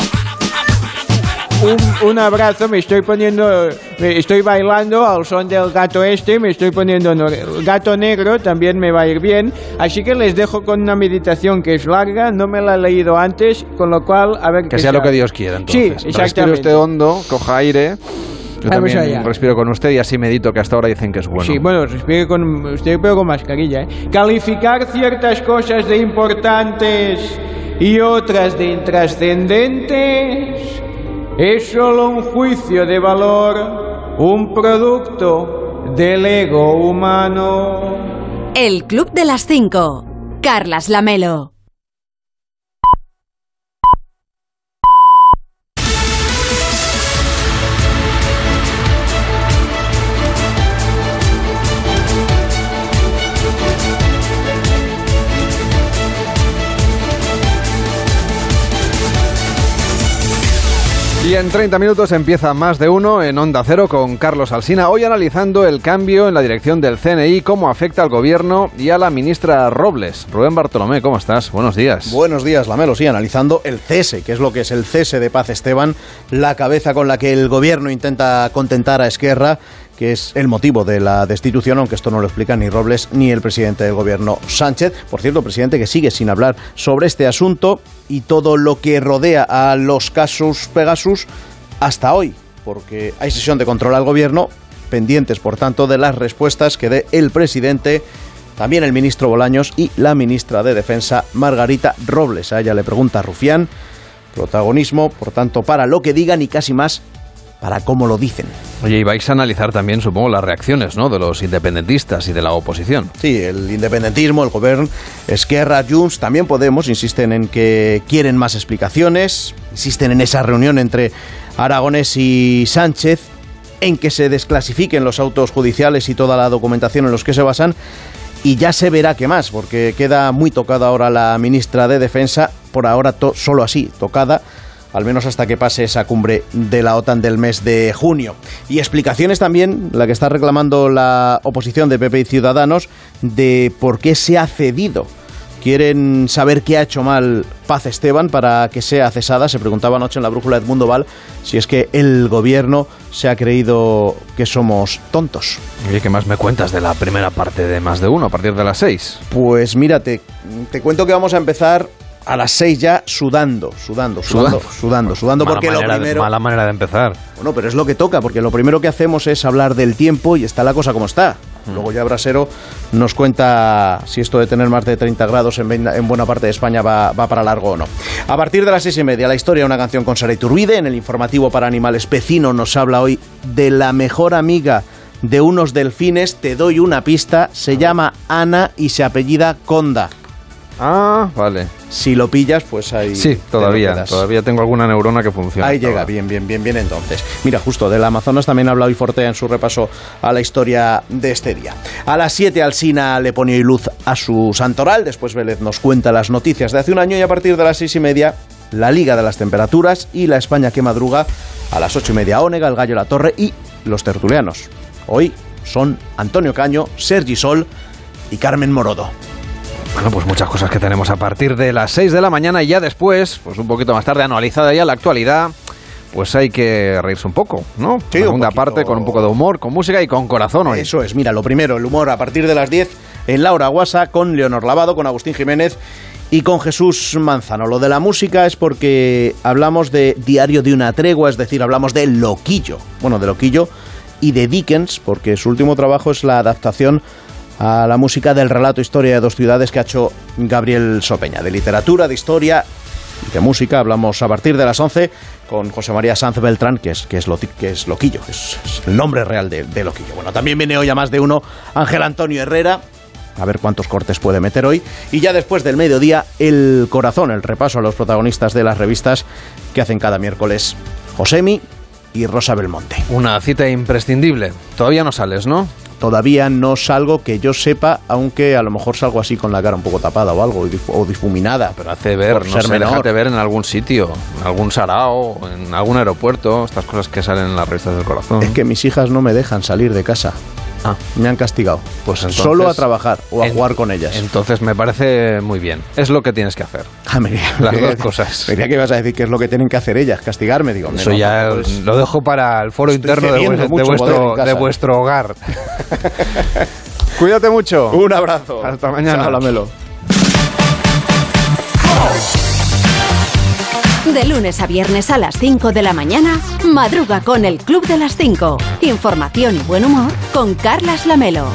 un, un abrazo, me estoy poniendo, me estoy bailando al son del gato este, me estoy poniendo no- el gato negro, también me va a ir bien, así que les dejo con una meditación que es larga, no me la he leído antes, con lo cual, a ver Que qué sea lo que Dios quiera, entonces. Sí, Respire exactamente. usted hondo, coja aire. Yo Vamos también allá. respiro con usted y así medito, que hasta ahora dicen que es bueno. Sí, bueno, respire con usted, pero con mascarilla. ¿eh? Calificar ciertas cosas de importantes y otras de intrascendentes es solo un juicio de valor, un producto del ego humano. El Club de las 5. Carlas Lamelo. En 30 minutos empieza más de uno en Onda Cero con Carlos Alsina. Hoy analizando el cambio en la dirección del CNI, cómo afecta al gobierno y a la ministra Robles. Rubén Bartolomé, ¿cómo estás? Buenos días. Buenos días, Lamelo. Sí, analizando el cese, que es lo que es el cese de Paz Esteban, la cabeza con la que el gobierno intenta contentar a Esquerra, que es el motivo de la destitución, aunque esto no lo explica ni Robles ni el presidente del gobierno Sánchez. Por cierto, presidente que sigue sin hablar sobre este asunto y todo lo que rodea a los casos Pegasus hasta hoy, porque hay sesión de control al gobierno, pendientes, por tanto, de las respuestas que dé el presidente también el ministro Bolaños y la ministra de Defensa, Margarita Robles. A ella le pregunta Rufián. Protagonismo, por tanto, para lo que digan y casi más para cómo lo dicen. Oye, y vais a analizar también, supongo, las reacciones ¿no? de los independentistas y de la oposición. Sí, el independentismo, el gobierno, Esquerra, Junts, también Podemos, insisten en que quieren más explicaciones, insisten en esa reunión entre Aragonés y Sánchez, en que se desclasifiquen los autos judiciales y toda la documentación en los que se basan, y ya se verá qué más, porque queda muy tocada ahora la ministra de Defensa, por ahora solo así, tocada, al menos hasta que pase esa cumbre de la OTAN del mes de junio. Y explicaciones también, la que está reclamando la oposición de PP y Ciudadanos, de por qué se ha cedido. Quieren saber qué ha hecho mal Paz Esteban para que sea cesada. Se preguntaba anoche en la brújula Edmundo Val si es que el gobierno se ha creído que somos tontos. Oye, ¿qué más me cuentas de la primera parte de más de uno a partir de las seis? Pues mírate, te cuento que vamos a empezar a las seis ya sudando, sudando, sudando, sudando, sudando, porque lo de- primero... mala manera de empezar. Bueno, pero es lo que toca, porque lo primero que hacemos es hablar del tiempo y está la cosa como está. Luego ya Brasero nos cuenta si esto de tener más de 30 grados en, buena parte de España va, va para largo o no. A partir de las seis y media, la historia, una canción con Sara Iturbide. En el informativo para animales Pecino nos habla hoy de la mejor amiga de unos delfines. Te doy una pista, se llama Ana y se apellida Conda. Ah, vale. Si lo pillas, pues ahí... Sí, todavía. Todavía tengo alguna neurona que funciona. Ahí llega, ahora. bien, bien, bien, bien entonces. Mira, justo del Amazonas también habla hoy Fortea en su repaso a la historia de este día. A las 7 Alsina le pone luz a su santoral, después Vélez nos cuenta las noticias de hace un año y a partir de las seis y media la Liga de las Temperaturas y la España que madruga a las ocho y media Ónega, el Gallo La Torre y los tertulianos. Hoy son Antonio Caño, Sergi Sol y Carmen Morodo. Bueno, pues muchas cosas que tenemos a partir de las 6 de la mañana y ya después, pues un poquito más tarde, analizada ya la actualidad, pues hay que reírse un poco, ¿no? Sí, La segunda parte con un poco de humor, con música y con corazón hoy. Eso es, mira, lo primero, el humor a partir de las 10 en Laura Guasa con Leonor Lavado, con Agustín Jiménez y con Jesús Manzano. Lo de la música es porque hablamos de Diario de una tregua, es decir, hablamos de Loquillo. Bueno, de Loquillo y de Dickens, porque su último trabajo es la adaptación a la música del relato Historia de dos ciudades que ha hecho Gabriel Sopeña. De literatura, de historia de música hablamos a partir de las 11 con José María Sanz Beltrán, que es, que es, Loti- que es Loquillo, es, es el nombre real de, de Loquillo. Bueno, también viene hoy a más de uno Ángel Antonio Herrera, a ver cuántos cortes puede meter hoy. Y ya después del mediodía, el corazón, el repaso a los protagonistas de las revistas que hacen cada miércoles Josemi y Rosa Belmonte. Una cita imprescindible. Todavía no sales, ¿no? Todavía no salgo que yo sepa, aunque a lo mejor salgo así con la cara un poco tapada o algo, o difuminada. Pero hace ver, no sé, menor. déjate ver en algún sitio, en algún sarao, en algún aeropuerto, estas cosas que salen en las revistas del corazón. Es que mis hijas no me dejan salir de casa. Ah. Me han castigado. Pues entonces- Solo a trabajar o a en- jugar con ellas. Entonces me parece muy bien. Es lo que tienes que hacer. Ah, me Las me dos cosas. creía que ibas a decir que es lo que tienen que hacer ellas, castigarme. Digo, Eso no, ya no, pues- lo dejo para el foro interno de, de vuestro, de vuestro hogar. Cuídate mucho. Un abrazo. Hasta mañana. Háblamelo. De lunes a viernes a las 5 de la mañana, madruga con el Club de las 5. Información y buen humor con Carlas Lamelo.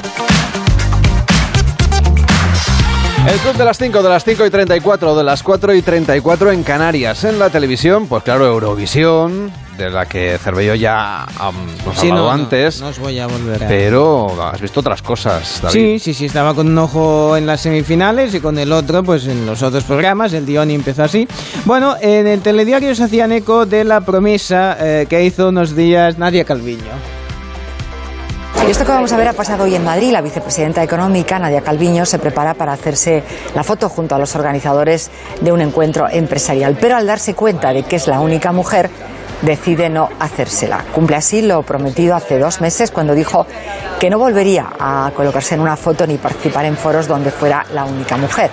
El club de las 5, de las 5 y 34, de las 4 y 34 en Canarias. En la televisión, pues claro, Eurovisión, de la que Cervello ya ha Sí, hablado no, no, antes. no os voy a volver a... Pero has visto otras cosas, David. Sí, sí, sí, estaba con un ojo en las semifinales y con el otro pues en los otros programas, el Dioni empezó así. Bueno, en el telediario se hacían eco de la promesa eh, que hizo unos días Nadia Calviño. Y esto que vamos a ver ha pasado hoy en Madrid. La vicepresidenta económica, Nadia Calviño, se prepara para hacerse la foto junto a los organizadores de un encuentro empresarial. Pero al darse cuenta de que es la única mujer, decide no hacérsela. Cumple así lo prometido hace dos meses cuando dijo que no volvería a colocarse en una foto ni participar en foros donde fuera la única mujer.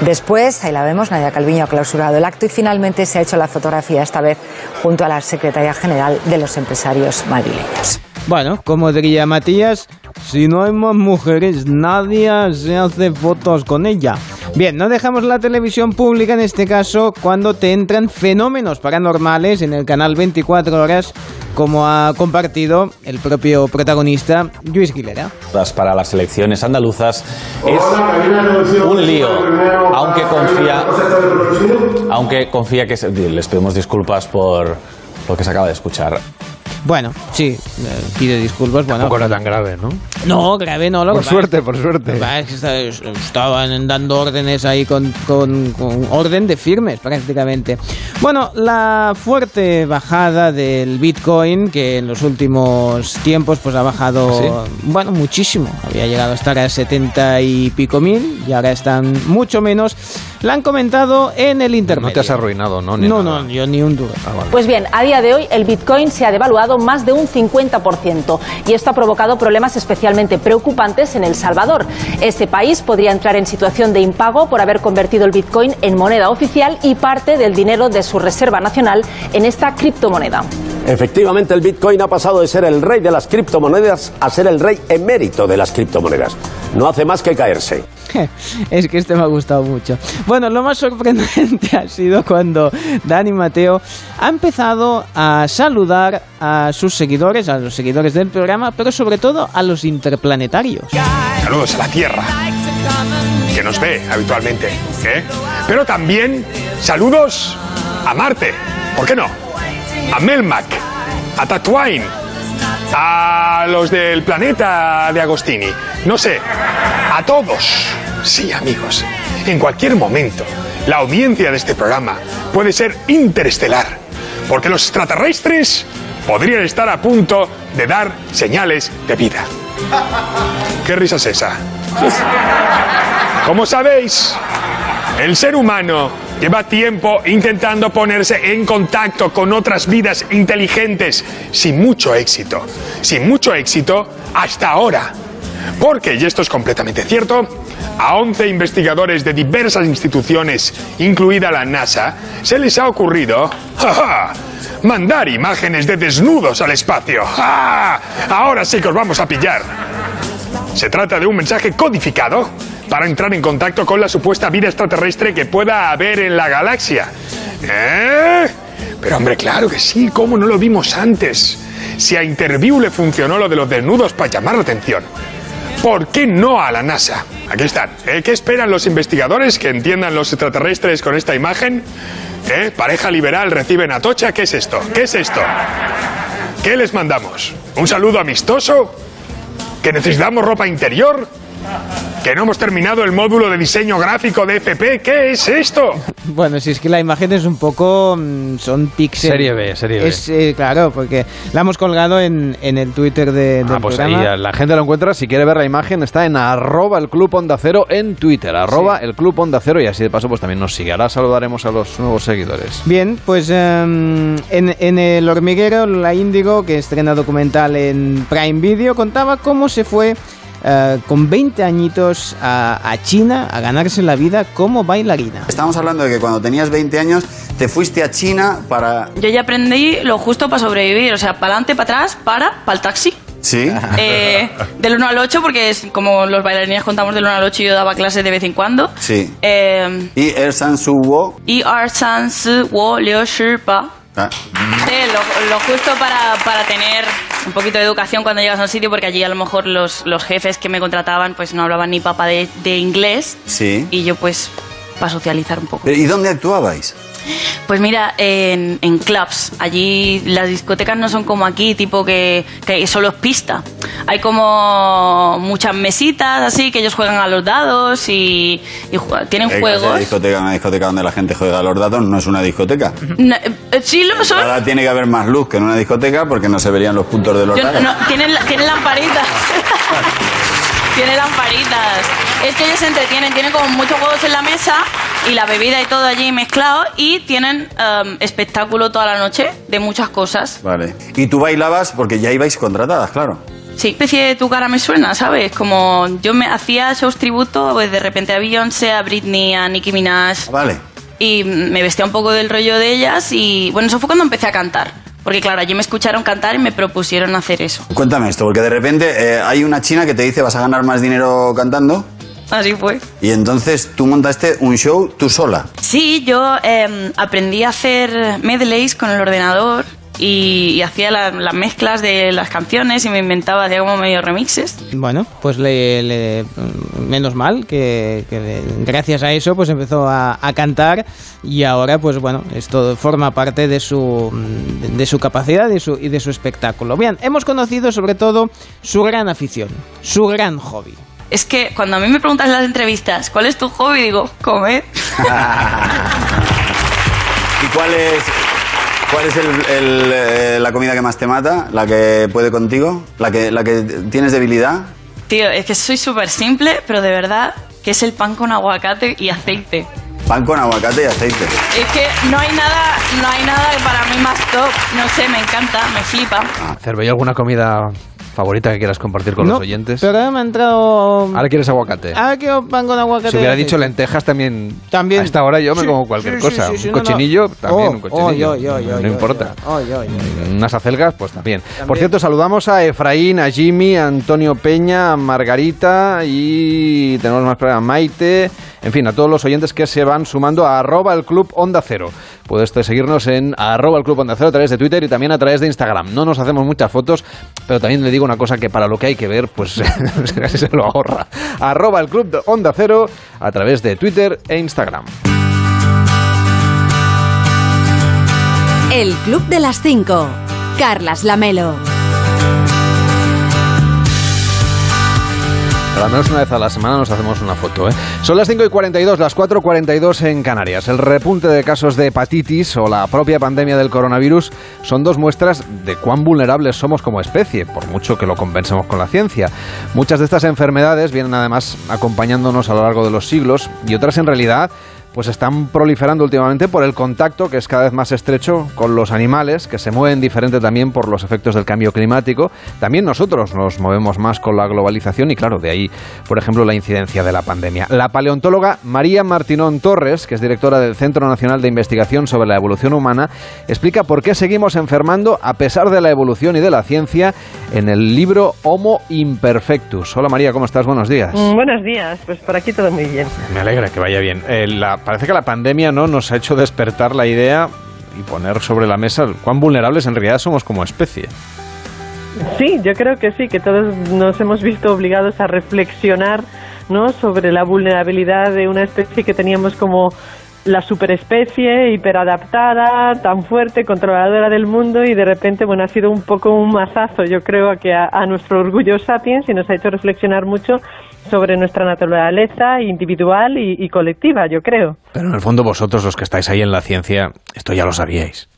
Después, ahí la vemos, Nadia Calviño ha clausurado el acto y finalmente se ha hecho la fotografía, esta vez junto a la secretaria general de los empresarios madrileños. Bueno, como diría Matías, si no hay más mujeres, nadie se hace fotos con ella. Bien, no dejamos la televisión pública en este caso cuando te entran fenómenos paranormales en el canal 24 horas, como ha compartido el propio protagonista Luis Guilera. para las elecciones andaluzas es un lío, aunque confía, aunque confía que se- les pedimos disculpas por lo que se acaba de escuchar. Bueno, sí, eh, pide disculpas. Bueno, Tampoco era tan grave, ¿no? No, grave no. Lo Por que pasa suerte, es- por suerte. estaban dando órdenes ahí con, con- con orden de firmes prácticamente. Bueno, la fuerte bajada del Bitcoin que en los últimos tiempos pues ha bajado, ¿Ah, bueno, muchísimo. Había llegado a estar a 70 y pico mil y ahora están mucho menos. La han comentado en el internet. No te has arruinado, ¿no? Ni No, nada. no, yo ni un duro. Pues bien, a día de hoy el Bitcoin se ha devaluado más de un 50% y esto ha provocado problemas especialmente preocupantes en El Salvador. Este país podría entrar en situación de impago por haber convertido el Bitcoin en moneda oficial y parte del dinero de su Reserva Nacional en esta criptomoneda. Efectivamente, el Bitcoin ha pasado de ser el rey de las criptomonedas a ser el rey emérito de las criptomonedas. No hace más que caerse. Es que este me ha gustado mucho. Bueno, lo más sorprendente ha sido cuando Dani Mateo ha empezado a saludar a sus seguidores, a los seguidores del programa, pero sobre todo a los interplanetarios. Saludos a la Tierra, que nos ve habitualmente. ¿eh? Pero también saludos a Marte, ¿por qué no? A Melmac, a Tatooine, a los del planeta de Agostini. No sé, a todos. Sí, amigos, en cualquier momento, la audiencia de este programa puede ser interestelar, porque los extraterrestres podrían estar a punto de dar señales de vida. ¿Qué risa es esa? Como sabéis, el ser humano lleva tiempo intentando ponerse en contacto con otras vidas inteligentes sin mucho éxito. Sin mucho éxito hasta ahora. Porque, y esto es completamente cierto, a 11 investigadores de diversas instituciones, incluida la NASA, se les ha ocurrido ¡ja, mandar imágenes de desnudos al espacio. ¡Ja! Ahora sí que os vamos a pillar. Se trata de un mensaje codificado para entrar en contacto con la supuesta vida extraterrestre que pueda haber en la galaxia. ¿Eh? Pero hombre, claro que sí, ¿cómo no lo vimos antes? Si a Interview le funcionó lo de los desnudos para llamar la atención. ¿Por qué no a la NASA? Aquí están. ¿eh? ¿Qué esperan los investigadores que entiendan los extraterrestres con esta imagen? ¿Eh? Pareja liberal reciben a. ¿Qué es esto? ¿Qué es esto? ¿Qué les mandamos? ¿Un saludo amistoso? ¿Que necesitamos ropa interior? Que no hemos terminado el módulo de diseño gráfico de FP. ¿Qué es esto? Bueno, si es que la imagen es un poco. mm, son píxeles. Serie B, serie B. Es, eh, claro, porque la hemos colgado en, en el Twitter de, del Ah, pues ahí programa. la gente lo encuentra. Si quiere ver la imagen, está en arroba el Club Onda Cero en Twitter. Arroba el Club Onda Cero y así de paso pues también nos sigue. Ahora saludaremos a los nuevos seguidores. Bien, pues em, en, en El Hormiguero, la Índigo, que estrena documental en Prime Video, contaba cómo se fue eh, con 20 añitos a, a China a ganarse la vida como bailarina. Estamos hablando de que cuando tenías 20 años te fuiste a China para... Yo ya aprendí lo justo para sobrevivir, o sea, para adelante, para atrás, para, para el taxi. Sí. Eh, del 1 al 8, porque es como los bailarines contamos del 1 al 8 y yo daba clases de vez en cuando. Sí. Eh, Y Er San Su Wo... y er san si wo liu shi pa. Ah. Sí, lo, lo justo para, para tener un poquito de educación cuando llegas a un sitio, porque allí a lo mejor los, los jefes que me contrataban pues no hablaban ni papa de, de inglés Sí. y yo pues para socializar un poco. ¿Y dónde actuabais? Pues mira, en, en clubs, allí las discotecas no son como aquí, tipo que, que solo es pista. Hay como muchas mesitas así que ellos juegan a los dados y, y tienen ¿Qué clase de juegos. discoteca? Una discoteca donde la gente juega a los datos no es una discoteca. No, eh, sí lo son. Ahora tiene que haber más luz que en una discoteca porque no se verían los puntos de los Yo- dados. no, tienen, la- tienen lamparitas. tienen lamparitas. Es que ellos se entretienen, tienen como muchos juegos en la mesa y la bebida y todo allí mezclado y tienen em, espectáculo toda la noche de muchas cosas. Vale. Y tú bailabas porque ya ibais contratadas, claro. Sí, especie de tu cara me suena, ¿sabes? Como yo me hacía shows tributo, pues de repente a Beyoncé, a Britney, a Nicki Minaj. Vale. Y me vestía un poco del rollo de ellas y bueno, eso fue cuando empecé a cantar. Porque claro, allí me escucharon cantar y me propusieron hacer eso. Cuéntame esto, porque de repente eh, hay una china que te dice vas a ganar más dinero cantando Así fue. y entonces tú montaste un show tú sola. Sí, yo eh, aprendí a hacer medleys con el ordenador y, y hacía la- las mezclas de las canciones y me inventaba, hacía como medio remixes. Bueno, pues le, le- menos mal que, que le- gracias a eso pues empezó a, a cantar y ahora pues bueno, esto forma parte de su, de su capacidad y, su, y de su espectáculo. Bien, hemos conocido sobre todo su gran afición, su gran hobby. Es que cuando a mí me preguntas en las entrevistas, ¿cuál es tu hobby? Digo, comer. ¿Y cuál es, cuál es el- el, eh, la comida que más te mata? ¿La que puede contigo? ¿La que, ¿La que tienes debilidad? Tío, es que soy súper simple, pero de verdad que es el pan con aguacate y aceite. Pan con aguacate y aceite. Es que no hay nada, no hay nada que para mí más top. No sé, me encanta, me flipa. Cervo, ¿hay alguna comida favorita que quieras compartir con No, los oyentes? Pero ahora me ha entrado... Ahora quieres aguacate. Ahora quiero pan con aguacate. Si hubiera dicho lentejas también. También. A esta hora yo me Sí, como cualquier sí, cosa. sí, un no, no. cochinillo, también Oh, un cochinillo. oh, yo, yo, yo, no importa. yo, yo, yo. Unas acelgas, pues también. Por cierto, saludamos a Efraín, a Jimmy, a Antonio Peña, a Margarita y tenemos más para Maite. En fin, a todos los oyentes que se van sumando a arroba el club Onda Cero. Puedes seguirnos en arroba el club Onda Cero a través de Twitter y también a través de Instagram. No nos hacemos muchas fotos, pero también le digo una cosa que para lo que hay que ver, pues casi se lo ahorra. Arroba el club Onda Cero a través de Twitter e Instagram. El Club de las 5. Carlas Lamelo. Al menos una vez a la semana nos hacemos una foto. ¿eh? Son las 5 y 42, las 4 y 42 en Canarias. El repunte de casos de hepatitis o la propia pandemia del coronavirus son dos muestras de cuán vulnerables somos como especie, por mucho que lo compensemos con la ciencia. Muchas de estas enfermedades vienen además acompañándonos a lo largo de los siglos y otras en realidad pues están proliferando últimamente por el contacto que es cada vez más estrecho con los animales, que se mueven diferente también por los efectos del cambio climático. También nosotros nos movemos más con la globalización y claro, de ahí, por ejemplo, la incidencia de la pandemia. La paleontóloga María Martinón Torres, que es directora del Centro Nacional de Investigación sobre la Evolución Humana, explica por qué seguimos enfermando a pesar de la evolución y de la ciencia en el libro Homo Imperfectus. Hola María, ¿cómo estás? Buenos días. Mm, buenos días, pues por aquí todo muy bien. Me alegra que vaya bien. Eh, la- parece que la pandemia no nos ha hecho despertar la idea y poner sobre la mesa cuán vulnerables en realidad somos como especie. Sí, yo creo que sí, que todos nos hemos visto obligados a reflexionar ¿no? sobre la vulnerabilidad de una especie que teníamos como la superespecie hiperadaptada, tan fuerte, controladora del mundo y de repente, bueno, ha sido un poco un mazazo, yo creo, que a, a nuestro orgullo sapiens y nos ha hecho reflexionar mucho sobre nuestra naturaleza individual y, colectiva, yo creo. Pero en el fondo vosotros, los que estáis ahí en la ciencia, esto ya lo sabíais.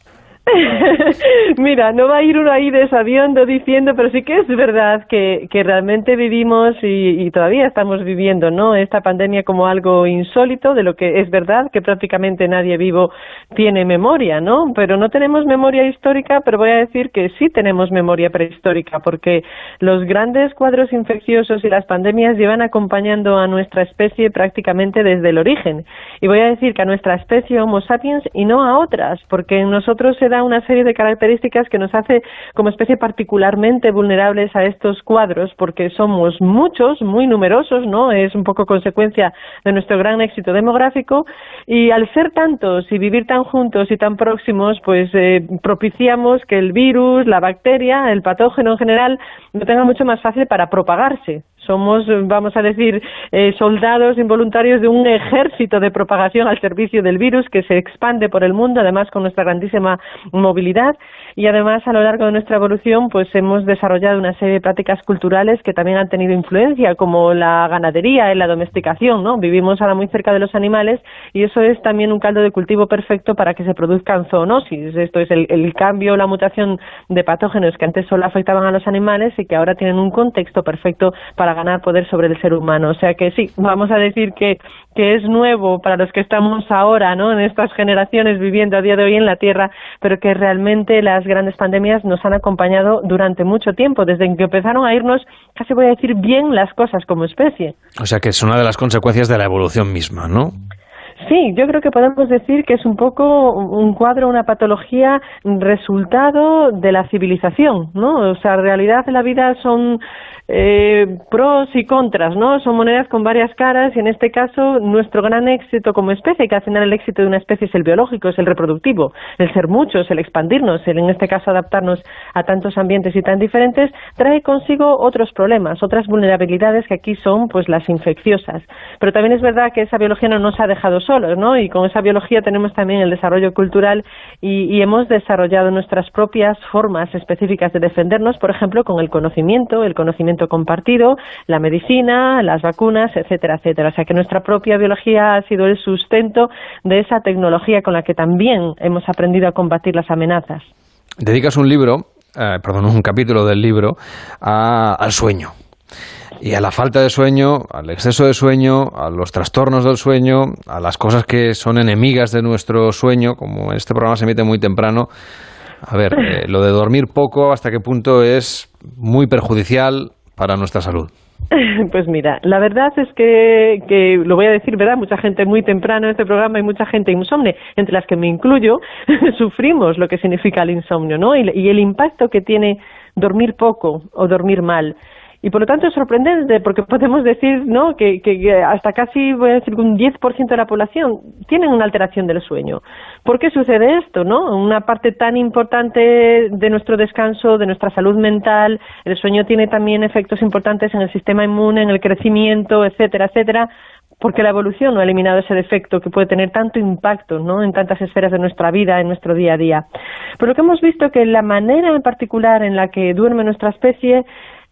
Mira, no va a ir uno ahí desaviando diciendo, pero sí que es verdad que, que realmente vivimos y, y, todavía estamos viviendo, ¿no? Esta pandemia como algo insólito, de lo que es verdad que prácticamente nadie vivo tiene memoria, ¿no? Pero no tenemos memoria histórica, pero voy a decir que sí tenemos memoria prehistórica, porque los grandes cuadros infecciosos y las pandemias llevan acompañando a nuestra especie prácticamente desde el origen. Y voy a decir que a nuestra especie Homo sapiens y no a otras, porque en nosotros se da una serie de características que nos hace como especie particularmente vulnerables a estos cuadros porque somos muchos, muy numerosos, ¿no? Es un poco consecuencia de nuestro gran éxito demográfico y al ser tantos y vivir tan juntos y tan próximos, pues eh, propiciamos que el virus, la bacteria, el patógeno en general lo tenga mucho más fácil para propagarse somos, vamos a decir, eh, soldados involuntarios de un ejército de propagación al servicio del virus que se expande por el mundo, además con nuestra grandísima movilidad y además a lo largo de nuestra evolución pues hemos desarrollado una serie de prácticas culturales que también han tenido influencia, como la ganadería y la domesticación, ¿no? Vivimos ahora muy cerca de los animales y eso es también un caldo de cultivo perfecto para que se produzcan zoonosis. Esto es el, el cambio, la mutación de patógenos que antes solo afectaban a los animales y que ahora tienen un contexto perfecto para ganar poder sobre el ser humano. O sea que sí, vamos a decir que, que es nuevo para los que estamos ahora, ¿no? En estas generaciones viviendo a día de hoy en la Tierra, pero que realmente las grandes pandemias nos han acompañado durante mucho tiempo, desde que empezaron a irnos, casi voy a decir bien las cosas como especie. O sea que es una de las consecuencias de la evolución misma, ¿no? Sí, yo creo que podemos decir que es un poco un cuadro, una patología resultado de la civilización, ¿no? O sea, en realidad la vida son eh, pros y contras, ¿no? Son monedas con varias caras y en este caso nuestro gran éxito como especie, que al final el éxito de una especie es el biológico, es el reproductivo, el ser muchos, el expandirnos, el en este caso adaptarnos a tantos ambientes y tan diferentes, trae consigo otros problemas, otras vulnerabilidades que aquí son pues las infecciosas. Pero también es verdad que esa biología no nos ha dejado solos, ¿no? Y con esa biología tenemos también el desarrollo cultural y, y hemos desarrollado nuestras propias formas específicas de defendernos, por ejemplo, con el conocimiento, el conocimiento compartido, la medicina, las vacunas, etcétera, etcétera. O sea que nuestra propia biología ha sido el sustento de esa tecnología con la que también hemos aprendido a combatir las amenazas. Dedicas un libro, eh, perdón, un capítulo del libro a, al sueño. Y a la falta de sueño, al exceso de sueño, a los trastornos del sueño, a las cosas que son enemigas de nuestro sueño, como este programa se emite muy temprano, a ver, eh, lo de dormir poco, ¿hasta qué punto es muy perjudicial para nuestra salud? Pues mira, la verdad es que, que, lo voy a decir, ¿verdad? Mucha gente muy temprano en este programa y mucha gente insomne, entre las que me incluyo, sufrimos lo que significa el insomnio, ¿no? Y, y el impacto que tiene dormir poco o dormir mal y por lo tanto es sorprendente porque podemos decir no que, hasta casi voy a decir un 10% de la población tienen una alteración del sueño. ¿Por qué sucede esto? no? Una parte tan importante de nuestro descanso, de nuestra salud mental, el sueño tiene también efectos importantes en el sistema inmune, en el crecimiento, etcétera, etcétera porque la evolución no ha eliminado ese defecto que puede tener tanto impacto ¿no? en tantas esferas de nuestra vida, en nuestro día a día. Pero lo que hemos visto que la manera en particular en la que duerme nuestra especie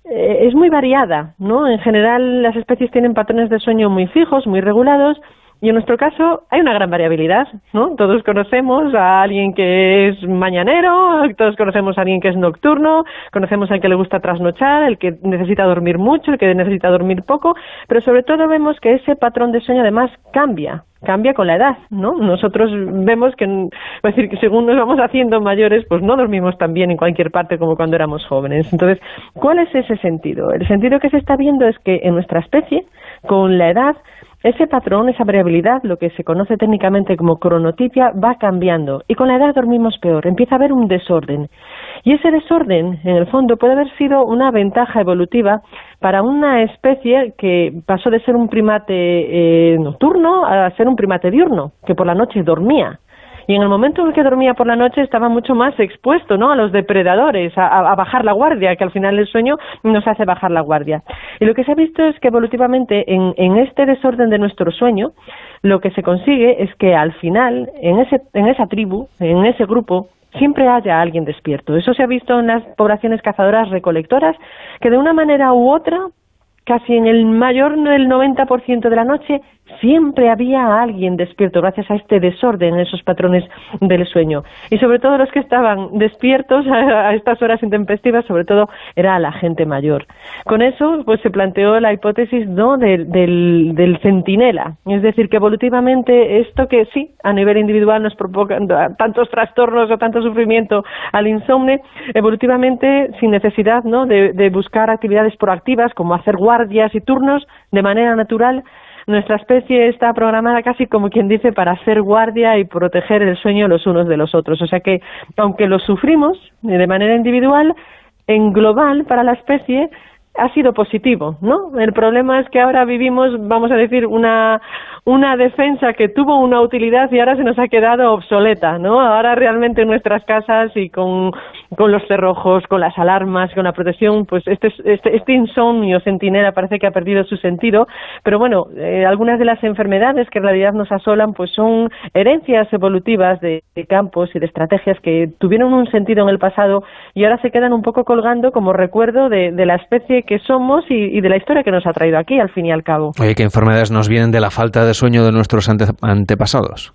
es muy variada, ¿no? En general las especies tienen patrones de sueño muy fijos, muy regulados, y en nuestro caso hay una gran variabilidad, ¿no? Todos conocemos a alguien que es mañanero, todos conocemos a alguien que es nocturno, conocemos al que le gusta trasnochar, el que necesita dormir mucho, el que necesita dormir poco, pero sobre todo vemos que ese patrón de sueño además cambia, cambia con la edad, ¿no? Nosotros vemos que, es decir, que según nos vamos haciendo mayores, pues no dormimos tan bien en cualquier parte como cuando éramos jóvenes. Entonces, ¿cuál es ese sentido? El sentido que se está viendo es que en nuestra especie, con la edad, ese patrón, esa variabilidad, lo que se conoce técnicamente como cronotipia, va cambiando y con la edad dormimos peor, empieza a haber un desorden. Y ese desorden, en el fondo, puede haber sido una ventaja evolutiva para una especie que pasó de ser un primate eh, nocturno a ser un primate diurno, que por la noche dormía y en el momento en el que dormía por la noche estaba mucho más expuesto ¿no? a los depredadores, a, a, bajar la guardia, que al final el sueño nos hace bajar la guardia. Y lo que se ha visto es que evolutivamente en, en este desorden de nuestro sueño, lo que se consigue es que al final, en, ese, en esa tribu, en ese grupo, siempre haya alguien despierto. Eso se ha visto en las poblaciones cazadoras recolectoras, que de una manera u otra casi en el mayor del 90% de la noche siempre había alguien despierto gracias a este desorden en esos patrones del sueño. Y sobre todo los que estaban despiertos a, estas horas intempestivas, sobre todo era la gente mayor. Con eso pues se planteó la hipótesis ¿no? del, del, centinela, es decir, que evolutivamente esto que sí, a nivel individual nos provoca tantos trastornos o tanto sufrimiento al insomnio, evolutivamente sin necesidad ¿no? de, de buscar actividades proactivas como hacer guardias y turnos de manera natural, nuestra especie está programada casi como quien dice para hacer guardia y proteger el sueño los unos de los otros. O sea que, aunque lo sufrimos de manera individual, en global para la especie ha sido positivo, ¿no? El problema es que ahora vivimos, vamos a decir, una, una defensa que tuvo una utilidad y ahora se nos ha quedado obsoleta, ¿no? Ahora realmente en nuestras casas y con, con los cerrojos, con las alarmas, con la protección, pues este, este, este insomnio centinela parece que ha perdido su sentido, pero bueno, eh, algunas de las enfermedades que en realidad nos asolan pues son herencias evolutivas de, de campos y de estrategias que tuvieron un sentido en el pasado y ahora se quedan un poco colgando como recuerdo de, de la especie que somos y, y, de la historia que nos ha traído aquí, al fin y al cabo. Oye, ¿qué enfermedades nos vienen de la falta de sueño de nuestros ante antepasados?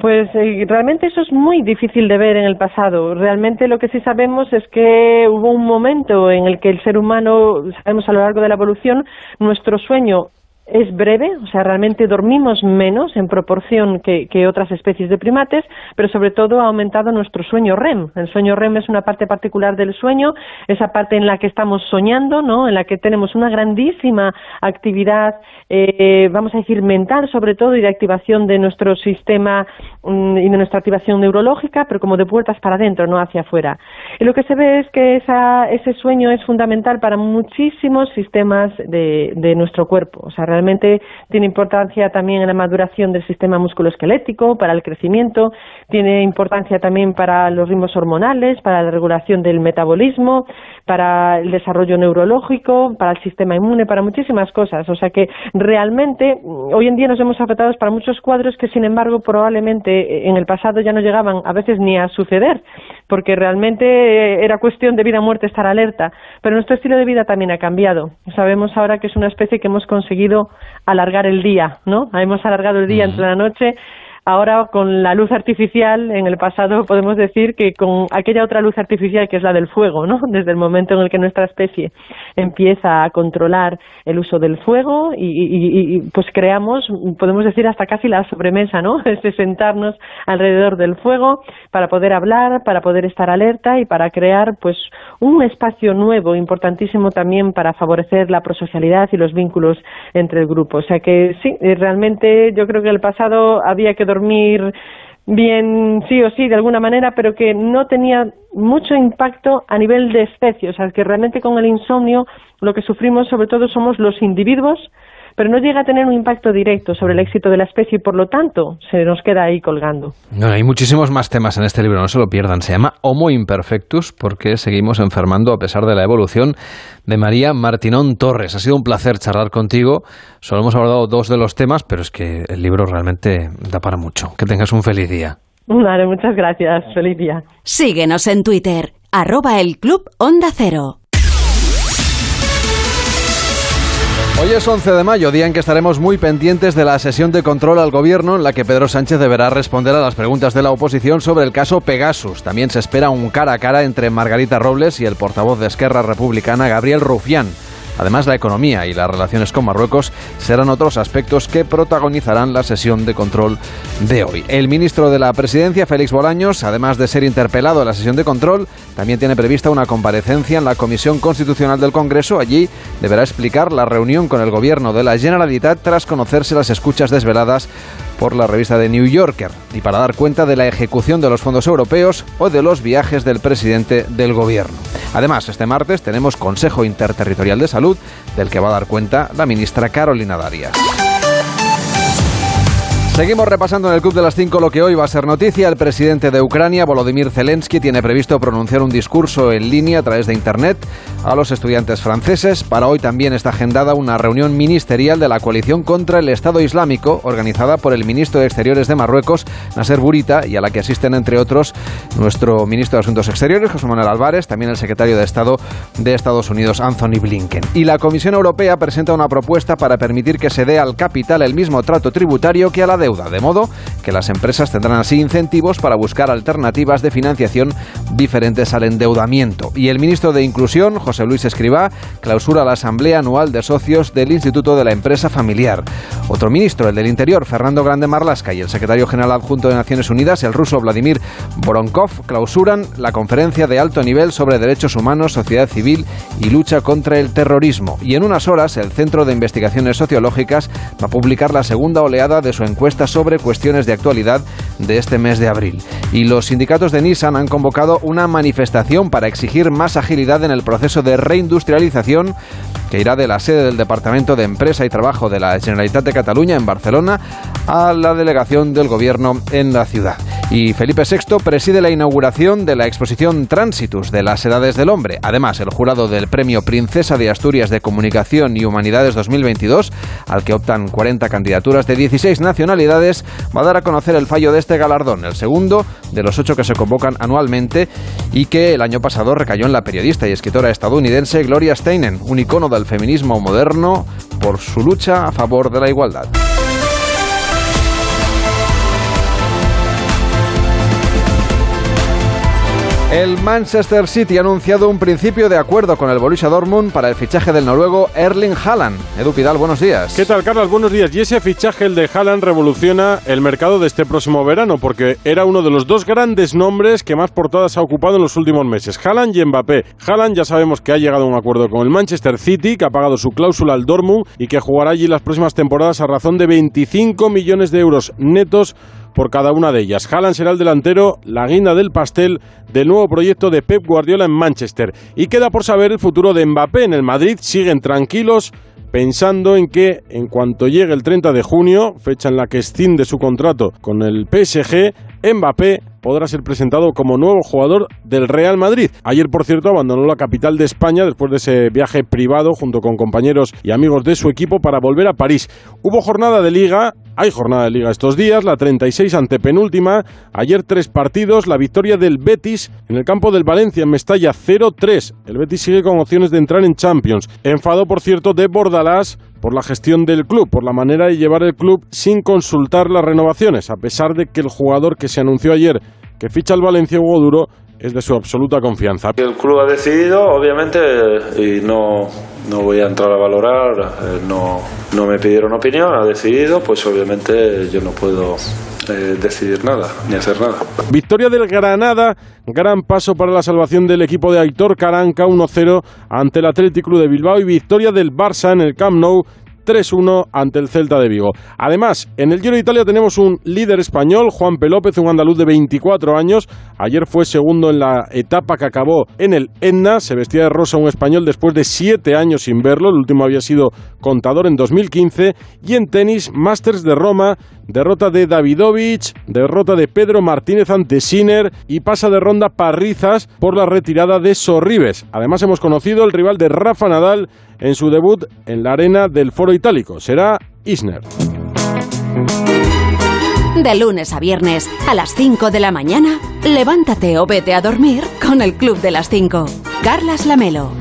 Pues eh, realmente eso es muy difícil de ver en el pasado. Realmente lo que sí sabemos es que hubo un momento en el que el ser humano, sabemos a lo largo de la evolución, nuestro sueño es breve, o sea, realmente dormimos menos en proporción que, que, otras especies de primates, pero sobre todo ha aumentado nuestro sueño REM. El sueño REM es una parte particular del sueño, esa parte en la que estamos soñando, ¿no? En la que tenemos una grandísima actividad, eh, vamos a decir, mental sobre todo y de activación de nuestro sistema mm, y de nuestra activación neurológica, pero como de puertas para adentro, no hacia afuera. Y lo que se ve es que esa, ese sueño es fundamental para muchísimos sistemas de, de nuestro cuerpo. O sea, realmente tiene importancia también en la maduración del sistema musculoesquelético, para el crecimiento, tiene importancia también para los ritmos hormonales, para la regulación del metabolismo, para el desarrollo neurológico, para el sistema inmune, para muchísimas cosas. O sea que realmente hoy en día nos hemos afectados para muchos cuadros que sin embargo probablemente en el pasado ya no llegaban a veces ni a suceder, porque realmente era cuestión de vida o muerte estar alerta. Pero nuestro estilo de vida también ha cambiado. Sabemos ahora que es una especie que hemos conseguido alargar el día, ¿no? Hemos alargado el día entre la noche Ahora, con la luz artificial, en el pasado podemos decir que con aquella otra luz artificial que es la del fuego, ¿no? Desde el momento en el que nuestra especie empieza a controlar el uso del fuego y, pues creamos, podemos decir hasta casi la sobremesa, ¿no? Es de sentarnos alrededor del fuego para poder hablar, para poder estar alerta y para crear, pues, un espacio nuevo, importantísimo también para favorecer la prosocialidad y los vínculos entre el grupo. O sea que sí, realmente yo creo que el pasado había que dormir bien sí o sí de alguna manera, pero que no tenía mucho impacto a nivel de especie, o sea, que realmente con el insomnio lo que sufrimos sobre todo somos los individuos, pero no llega a tener un impacto directo sobre el éxito de la especie y por lo tanto se nos queda ahí colgando. No, hay muchísimos más temas en este libro, no se lo pierdan. Se llama Homo Imperfectus porque seguimos enfermando a pesar de la evolución de María Martinón Torres. Ha sido un placer charlar contigo. Solo hemos abordado dos de los temas, pero es que el libro realmente da para mucho. Que tengas un feliz día. Vale, muchas gracias. Feliz día. Síguenos en Twitter, arroba el Club Onda Cero. Hoy es 11 de mayo, día en que estaremos muy pendientes de la sesión de control al gobierno en la que Pedro Sánchez deberá responder a las preguntas de la oposición sobre el caso Pegasus. También se espera un cara a cara entre Margarita Robles y el portavoz de Esquerra Republicana, Gabriel Rufián. Además, la economía y las relaciones con Marruecos serán otros aspectos que protagonizarán la sesión de control de hoy. El ministro de la Presidencia, Félix Bolaños, además de ser interpelado en la sesión de control, también tiene prevista una comparecencia en la Comisión Constitucional del Congreso. Allí deberá explicar la reunión con el gobierno de la Generalitat tras conocerse las escuchas desveladas por la revista The New Yorker y para dar cuenta de la ejecución de los fondos europeos o de los viajes del presidente del gobierno. Además, este martes tenemos Consejo Interterritorial de Salud del que va a dar cuenta la ministra Carolina Darias. Seguimos repasando en el Club de las Cinco lo que hoy va a ser noticia. El presidente de Ucrania, Volodymyr Zelensky, tiene previsto pronunciar un discurso en línea a través de Internet a los estudiantes franceses. Para hoy también está agendada una reunión ministerial de la coalición contra el Estado Islámico, organizada por el ministro de Exteriores de Marruecos, Nasser Burita, y a la que asisten, entre otros, nuestro ministro de Asuntos Exteriores, José Manuel Álvarez, también el secretario de Estado de Estados Unidos, Anthony Blinken. Y la Comisión Europea presenta una propuesta para permitir que se dé al capital el mismo trato tributario que a la de modo que las empresas tendrán así incentivos para buscar alternativas de financiación diferentes al endeudamiento. Y el ministro de Inclusión, José Luis Escribá, clausura la Asamblea Anual de Socios del Instituto de la Empresa Familiar. Otro ministro, el del Interior, Fernando Grande Marlasca, y el secretario general adjunto de Naciones Unidas, el ruso Vladimir Voronkov, clausuran la conferencia de alto nivel sobre derechos humanos, sociedad civil y lucha contra el terrorismo. Y en unas horas, el Centro de Investigaciones Sociológicas va a publicar la segunda oleada de su encuesta sobre cuestiones de actualidad de este mes de abril. Y los sindicatos de Nissan han convocado una manifestación para exigir más agilidad en el proceso de reindustrialización que irá de la sede del Departamento de Empresa y Trabajo de la Generalitat de Cataluña en Barcelona a la delegación del Gobierno en la ciudad. Y Felipe VI preside la inauguración de la exposición Tránsitus de las Edades del Hombre. Además, el jurado del Premio Princesa de Asturias de Comunicación y Humanidades 2022, al que optan 40 candidaturas de 16 nacionalidades, va a dar a conocer el fallo de este galardón, el segundo de los ocho que se convocan anualmente y que el año pasado recayó en la periodista y escritora estadounidense Gloria Steinem, un icono del feminismo moderno por su lucha a favor de la igualdad. El Manchester City ha anunciado un principio de acuerdo con el Borussia Dortmund para el fichaje del noruego Erling Haaland. Edu Pidal, buenos días. ¿Qué tal, Carlos? Buenos días. Y ese fichaje, el de Haaland, revoluciona el mercado de este próximo verano, porque era uno de los dos grandes nombres que más portadas ha ocupado en los últimos meses. Haaland y Mbappé. Haaland ya sabemos que ha llegado a un acuerdo con el Manchester City, que ha pagado su cláusula al Dortmund y que jugará allí las próximas temporadas a razón de 25 millones de euros netos por cada una de ellas. Haaland será el delantero, la guinda del pastel del nuevo proyecto de Pep Guardiola en Manchester. Y queda por saber el futuro de Mbappé. En el Madrid siguen tranquilos pensando en que en cuanto llegue el 30 de junio, fecha en la que escinde su contrato con el PSG, Mbappé podrá ser presentado como nuevo jugador del Real Madrid. Ayer, por cierto, abandonó la capital de España después de ese viaje privado junto con compañeros y amigos de su equipo para volver a París. Hubo jornada de liga, hay jornada de liga estos días, la 36 ante penúltima. Ayer tres partidos, la victoria del Betis en el campo del Valencia en Mestalla 0-3. El Betis sigue con opciones de entrar en Champions. Enfado, por cierto, de Bordalás por la gestión del club, por la manera de llevar el club sin consultar las renovaciones, a pesar de que el jugador que se anunció ayer que ficha el Valencia Hugo Duro es de su absoluta confianza. El club ha decidido, obviamente, y no, no voy a entrar a valorar, eh, no, no me pidieron opinión, ha decidido, pues obviamente yo no puedo eh, decidir nada, ni hacer nada. Victoria del Granada, gran paso para la salvación del equipo de Aitor Caranca 1-0 ante el Athletic Club de Bilbao y victoria del Barça en el Camp Nou 3-1 ante el Celta de Vigo. Además, en el Giro de Italia tenemos un líder español, Juan Pelópez, un andaluz de 24 años. Ayer fue segundo en la etapa que acabó en el Etna. Se vestía de rosa un español después de 7 años sin verlo. El último había sido contador en 2015. Y en tenis, Masters de Roma, derrota de Davidovich, derrota de Pedro Martínez ante Sinner y pasa de ronda Parrizas por la retirada de Sorribes. Además, hemos conocido el rival de Rafa Nadal en su debut en la arena del Foro Itálico. Será Isner. De lunes a viernes, a las 5 de la mañana, levántate o vete a dormir con el Club de las 5. Carlas Lamelo.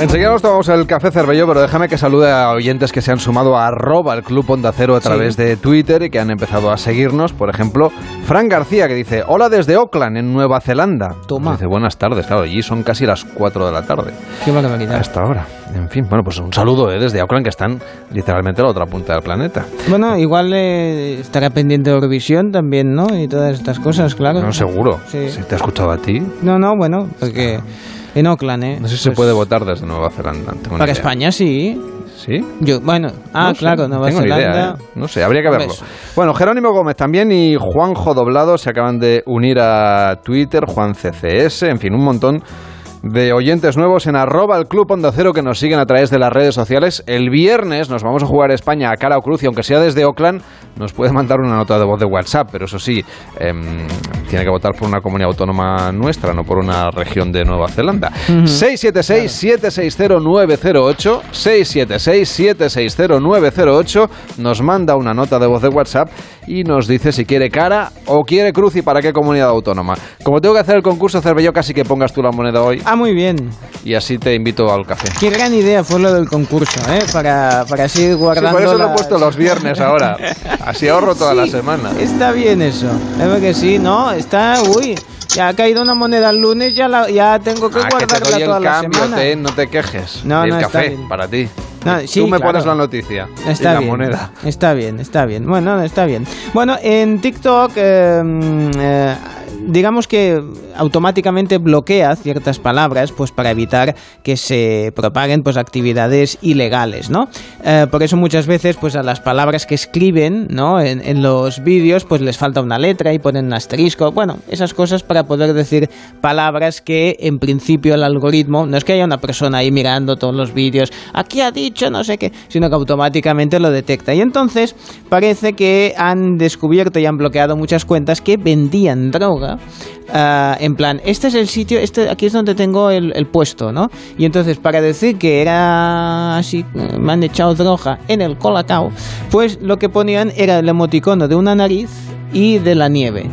Enseguida nos tomamos el café Cervello, pero déjame que salude a oyentes que se han sumado a arroba el Club Onda Cero a través de Twitter y que han empezado a seguirnos. Por ejemplo, Fran García que dice, hola desde Auckland, en Nueva Zelanda. Toma. Dice, buenas tardes, claro, allí son casi las 4 de la tarde. Qué barbaridad. Hasta ahora. En fin, bueno, pues un saludo eh, desde Auckland, que están literalmente a la otra punta del planeta. Bueno, igual eh, estará pendiente de Eurovisión también, ¿no? Y todas estas cosas, claro. No, seguro. Sí. Si te ha escuchado a ti. No, no, bueno, porque en Auckland, ¿eh? No sé si se puede votar desde Nueva Zelanda. Para idea. España sí. ¿Sí? Yo, bueno, ah, No sé, claro, Nueva tengo Zelanda. idea, ¿eh? No sé, habría que verlo. Bueno, Jerónimo Gómez también y Juanjo Doblado se acaban de unir a Twitter, Juan CCS, en fin, un montón de oyentes nuevos en arroba el Club Onda Cero que nos siguen a través de las redes sociales. El viernes nos vamos a jugar España a cara o cruz y aunque sea desde Oakland, nos puede mandar una nota de voz de WhatsApp, pero eso sí, em, tiene que votar por una comunidad autónoma nuestra, no por una región de Nueva Zelanda. 676-760-908, 676-760-908, nos manda una nota de voz de WhatsApp y nos dice si quiere cara o quiere cruz y para qué comunidad autónoma. Como tengo que hacer el concurso, Cervello, casi que pongas tú la moneda hoy. Ah, muy bien. Y así te invito al café. Qué gran idea fue lo del concurso, ¿eh? Para, para así guardando. Sí, por eso lo he la- puesto los viernes ahora. Así ahorro toda la semana. Está bien eso. Es que sí, ¿no? Está, uy, ya ha caído una moneda el lunes, ya, la, ya tengo que Ah, que te guardarla doy toda el la cambio, semana. te- no te quejes. No, Y el no, está café bien. para ti. No, sí, Tú me claro. pones la noticia Está y la bien, moneda. Está bien, está bien. Bueno, está bien. Bueno, en TikTok, eh, eh, digamos que automáticamente bloquea ciertas palabras, pues para evitar que se propaguen pues actividades ilegales, ¿no? Eh, por eso muchas veces, pues a las palabras que escriben, ¿no? En, los vídeos, pues les falta una letra y ponen un asterisco. Bueno, esas cosas para poder decir palabras que en principio el algoritmo, no es que haya una persona ahí mirando todos los vídeos, aquí ha dicho no sé qué, sino que automáticamente lo detecta. Y entonces parece que han descubierto y han bloqueado muchas cuentas que vendían ah, en plan, este es el sitio, este aquí es donde tengo el, el puesto, ¿no? Y entonces para decir que era así, me han echado droga en el colacao, pues lo que ponían era el emoticono de una nariz y de la nieve.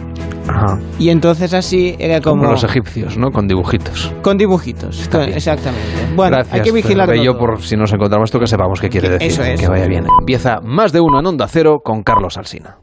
Ajá. Y entonces así era como... Como los egipcios, ¿no? Con dibujitos. Con dibujitos, con- exactamente. Bueno, Gracias, hay que vigilarlo. Yo todo. por si nos encontramos esto que sepamos qué quiere decir. Eso es. Que vaya bien. Empieza más de uno en Onda Cero con Carlos Alsina.